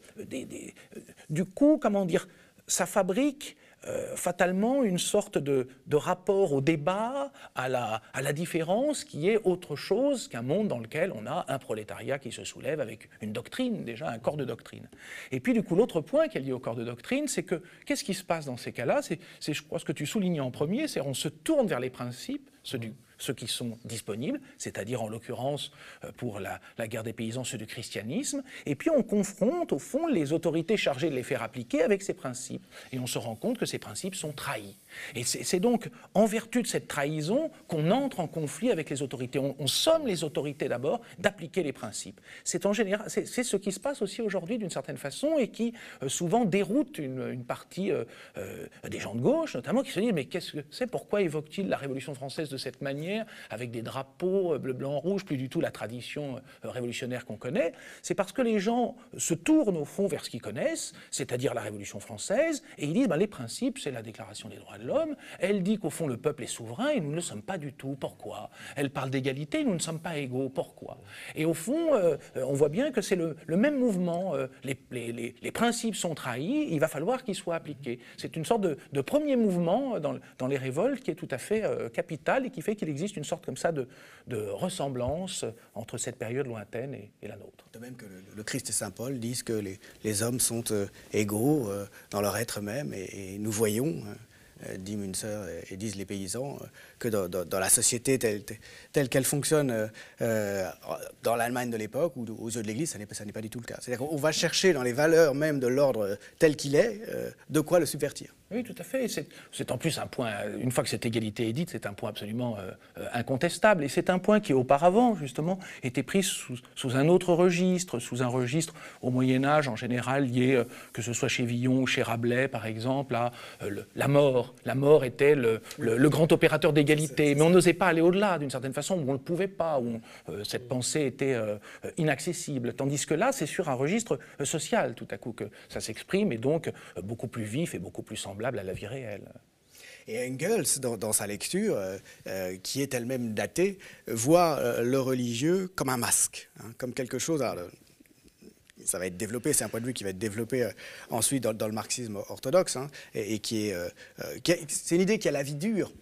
du coup, comment dire, ça fabrique euh, fatalement une sorte de, rapport au débat, à la, à la, différence, qui est autre chose qu'un monde dans lequel on a un prolétariat qui se soulève avec une doctrine, déjà un corps de doctrine. Et puis du coup, l'autre point qui est lié au corps de doctrine, c'est que qu'est-ce qui se passe dans ces cas-là? C'est, je crois, ce que tu soulignais en premier, c'est on se tourne vers les principes, ceux du ceux qui sont disponibles, c'est-à-dire en l'occurrence euh, pour la, guerre des paysans ceux du christianisme, et puis on confronte au fond les autorités chargées de les faire appliquer avec ces principes, et on se rend compte que ces principes sont trahis. Et c'est donc en vertu de cette trahison qu'on entre en conflit avec les autorités. On, somme les autorités d'abord d'appliquer les principes. C'est en général, c'est ce qui se passe aussi aujourd'hui d'une certaine façon et qui euh, souvent déroute une, partie euh, des gens de gauche, notamment, qui se disent mais qu'est-ce que c'est Pourquoi évoque-t-il la Révolution française de cette manière avec des drapeaux euh, bleu, blanc, rouge, plus du tout la tradition euh, révolutionnaire qu'on connaît, c'est parce que les gens se tournent au fond vers ce qu'ils connaissent, c'est-à-dire la Révolution française, et ils disent ben, les principes, c'est la Déclaration des droits l'homme, elle dit qu'au fond le peuple est souverain et nous ne le sommes pas du tout, pourquoi? Elle parle d'égalité, nous ne sommes pas égaux, pourquoi? Et au fond, euh, on voit bien que c'est le, même mouvement, les, les, principes sont trahis, il va falloir qu'ils soient appliqués. C'est une sorte de, premier mouvement dans, les révoltes qui est tout à fait capital et qui fait qu'il existe une sorte comme ça de, ressemblance entre cette période lointaine et, la nôtre. De même que le, Christ et Saint Paul disent que les, hommes sont euh, égaux euh, dans leur être même, et, nous voyons, euh, dit Münzer et disent les paysans, que dans, la société telle, telle qu'elle fonctionne dans l'Allemagne de l'époque ou aux yeux de l'Église, ça n'est pas du tout le cas. C'est-à-dire qu'on va chercher dans les valeurs même de l'ordre tel qu'il est, de quoi le subvertir. Oui, tout à fait. C'est en plus un point, une fois que cette égalité est dite, c'est un point absolument euh, euh, incontestable. Et c'est un point qui, auparavant, justement, était pris sous, un autre registre, sous un registre au Moyen-Âge, en général, lié, euh, que ce soit chez Villon ou chez Rabelais, par exemple, à la mort. La mort était le, grand opérateur d'égalité. Mais on n'osait pas aller au-delà, d'une certaine façon, où on ne pouvait pas, où cette pensée était inaccessible. Tandis que là, c'est sur un registre social, tout à coup, que ça s'exprime, et donc beaucoup plus vif et beaucoup plus semblable à la vie réelle. Et Engels, dans, sa lecture, euh, euh, qui est elle-même datée, voit euh, le religieux comme un masque, hein, comme quelque chose. Ça va être développé, c'est un point de vue qui va être développé ensuite dans, le marxisme orthodoxe, hein, et, qui est, c'est une idée qui a la vie dure.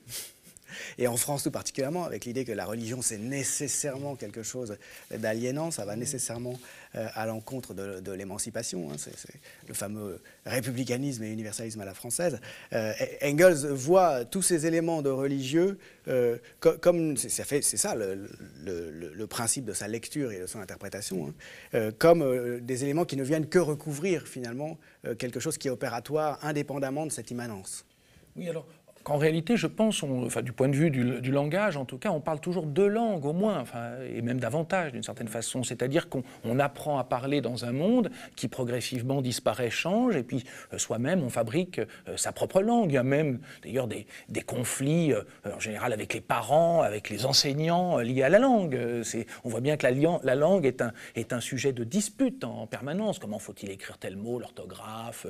Et en France tout particulièrement, avec l'idée que la religion c'est nécessairement quelque chose d'aliénant, ça va nécessairement euh, à l'encontre de, l'émancipation, hein. c'est le fameux républicanisme et universalisme à la française. Euh, Engels voit tous ces éléments de religieux euh, comme, c'est ça le, principe de sa lecture et de son interprétation, hein, comme des éléments qui ne viennent que recouvrir finalement quelque chose qui est opératoire indépendamment de cette immanence. Oui, alors qu'en réalité, je pense, enfin, du point de vue du, langage, en tout cas, on parle toujours deux langues au moins, enfin, et même davantage d'une certaine façon. C'est-à-dire qu'on apprend à parler dans un monde qui progressivement disparaît, change, et puis euh, soi-même, on fabrique euh, sa propre langue. Il y a même d'ailleurs des, conflits, euh, en général avec les parents, avec les enseignants, liés à la langue. on voit bien que la, la, langue est un, est un sujet de dispute en permanence. Comment faut-il écrire tel mot, l'orthographe,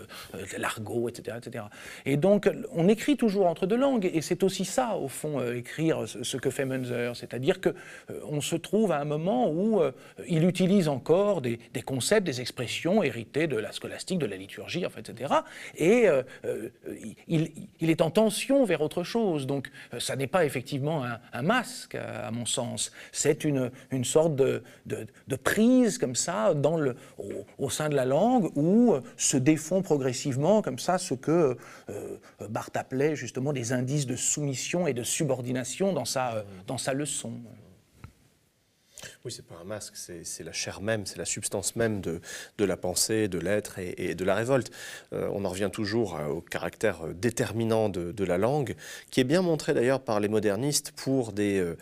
l'argot, etc., etc. Et donc, on écrit toujours entre de langue. Et c'est aussi ça, au fond, euh, écrire ce que fait Munzer. C'est-à-dire qu'on euh, se trouve à un moment où euh, il utilise encore des, concepts, des expressions héritées de la scolastique, de la liturgie, enfin, etc. Et il, est en tension vers autre chose. Donc, ça n'est pas effectivement un, masque, à, mon sens. C'est une, une sorte de, de, prise, comme ça, dans le, au, sein de la langue, où se défont progressivement, comme ça, ce que Barthes appelait justement des indices de soumission et de subordination dans sa, euh, leçon. Oui, c'est pas un masque, c'est la chair même, c'est la substance même de, la pensée, de l'être et, de la révolte. Euh, on en revient toujours euh, au caractère euh, déterminant de, la langue, qui est bien montré d'ailleurs par les modernistes pour des,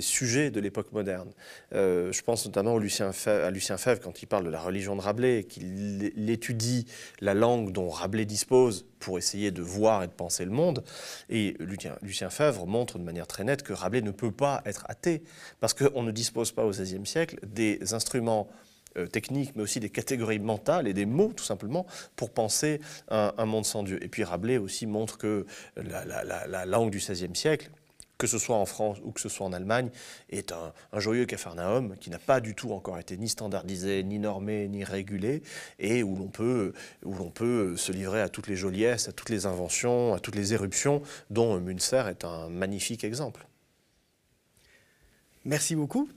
sujets de l'époque moderne. je pense notamment Lucien à Lucien Fèvre quand il parle de la religion de Rabelais, qu'il étudie la langue dont Rabelais dispose pour essayer de voir et de penser le monde. Et Lucien, Lucien montre de manière très nette que Rabelais ne peut pas être athée, parce qu'on ne dispose pas au XVIe siècle des instruments euh, techniques, mais aussi des catégories mentales et des mots, tout simplement, pour penser un, monde sans Dieu. Et puis Rabelais aussi montre que la, la langue du XVIe siècle, que ce soit en France ou que ce soit en Allemagne, est un, joyeux capharnaüm qui n'a pas du tout encore été ni standardisé, ni normé, ni régulé, et où l'on peut, où l'on peut se livrer à toutes les joliesses, à toutes les inventions, à toutes les éruptions, dont Münster est un magnifique exemple. Merci beaucoup.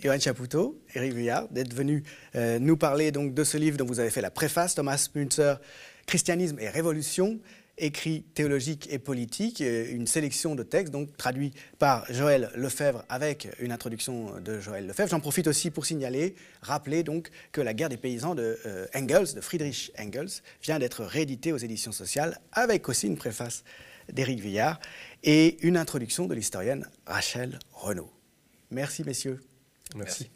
Johan Chapoutot, Eric Vuillard, d'être venus euh, nous parler donc de ce livre dont vous avez fait la préface, Thomas Münzer, Christianisme et Révolution, écrit théologique et politique, euh, une sélection de textes, donc traduits par Joël Lefebvre avec une introduction de Joël Lefebvre. J'en profite aussi pour signaler, rappeler donc que La guerre des paysans de euh, Engels, de Friedrich Engels, vient d'être rééditée aux éditions sociales avec aussi une préface d'Éric Villard et une introduction de l'historienne Rachel Renaud. Merci, messieurs. Merci.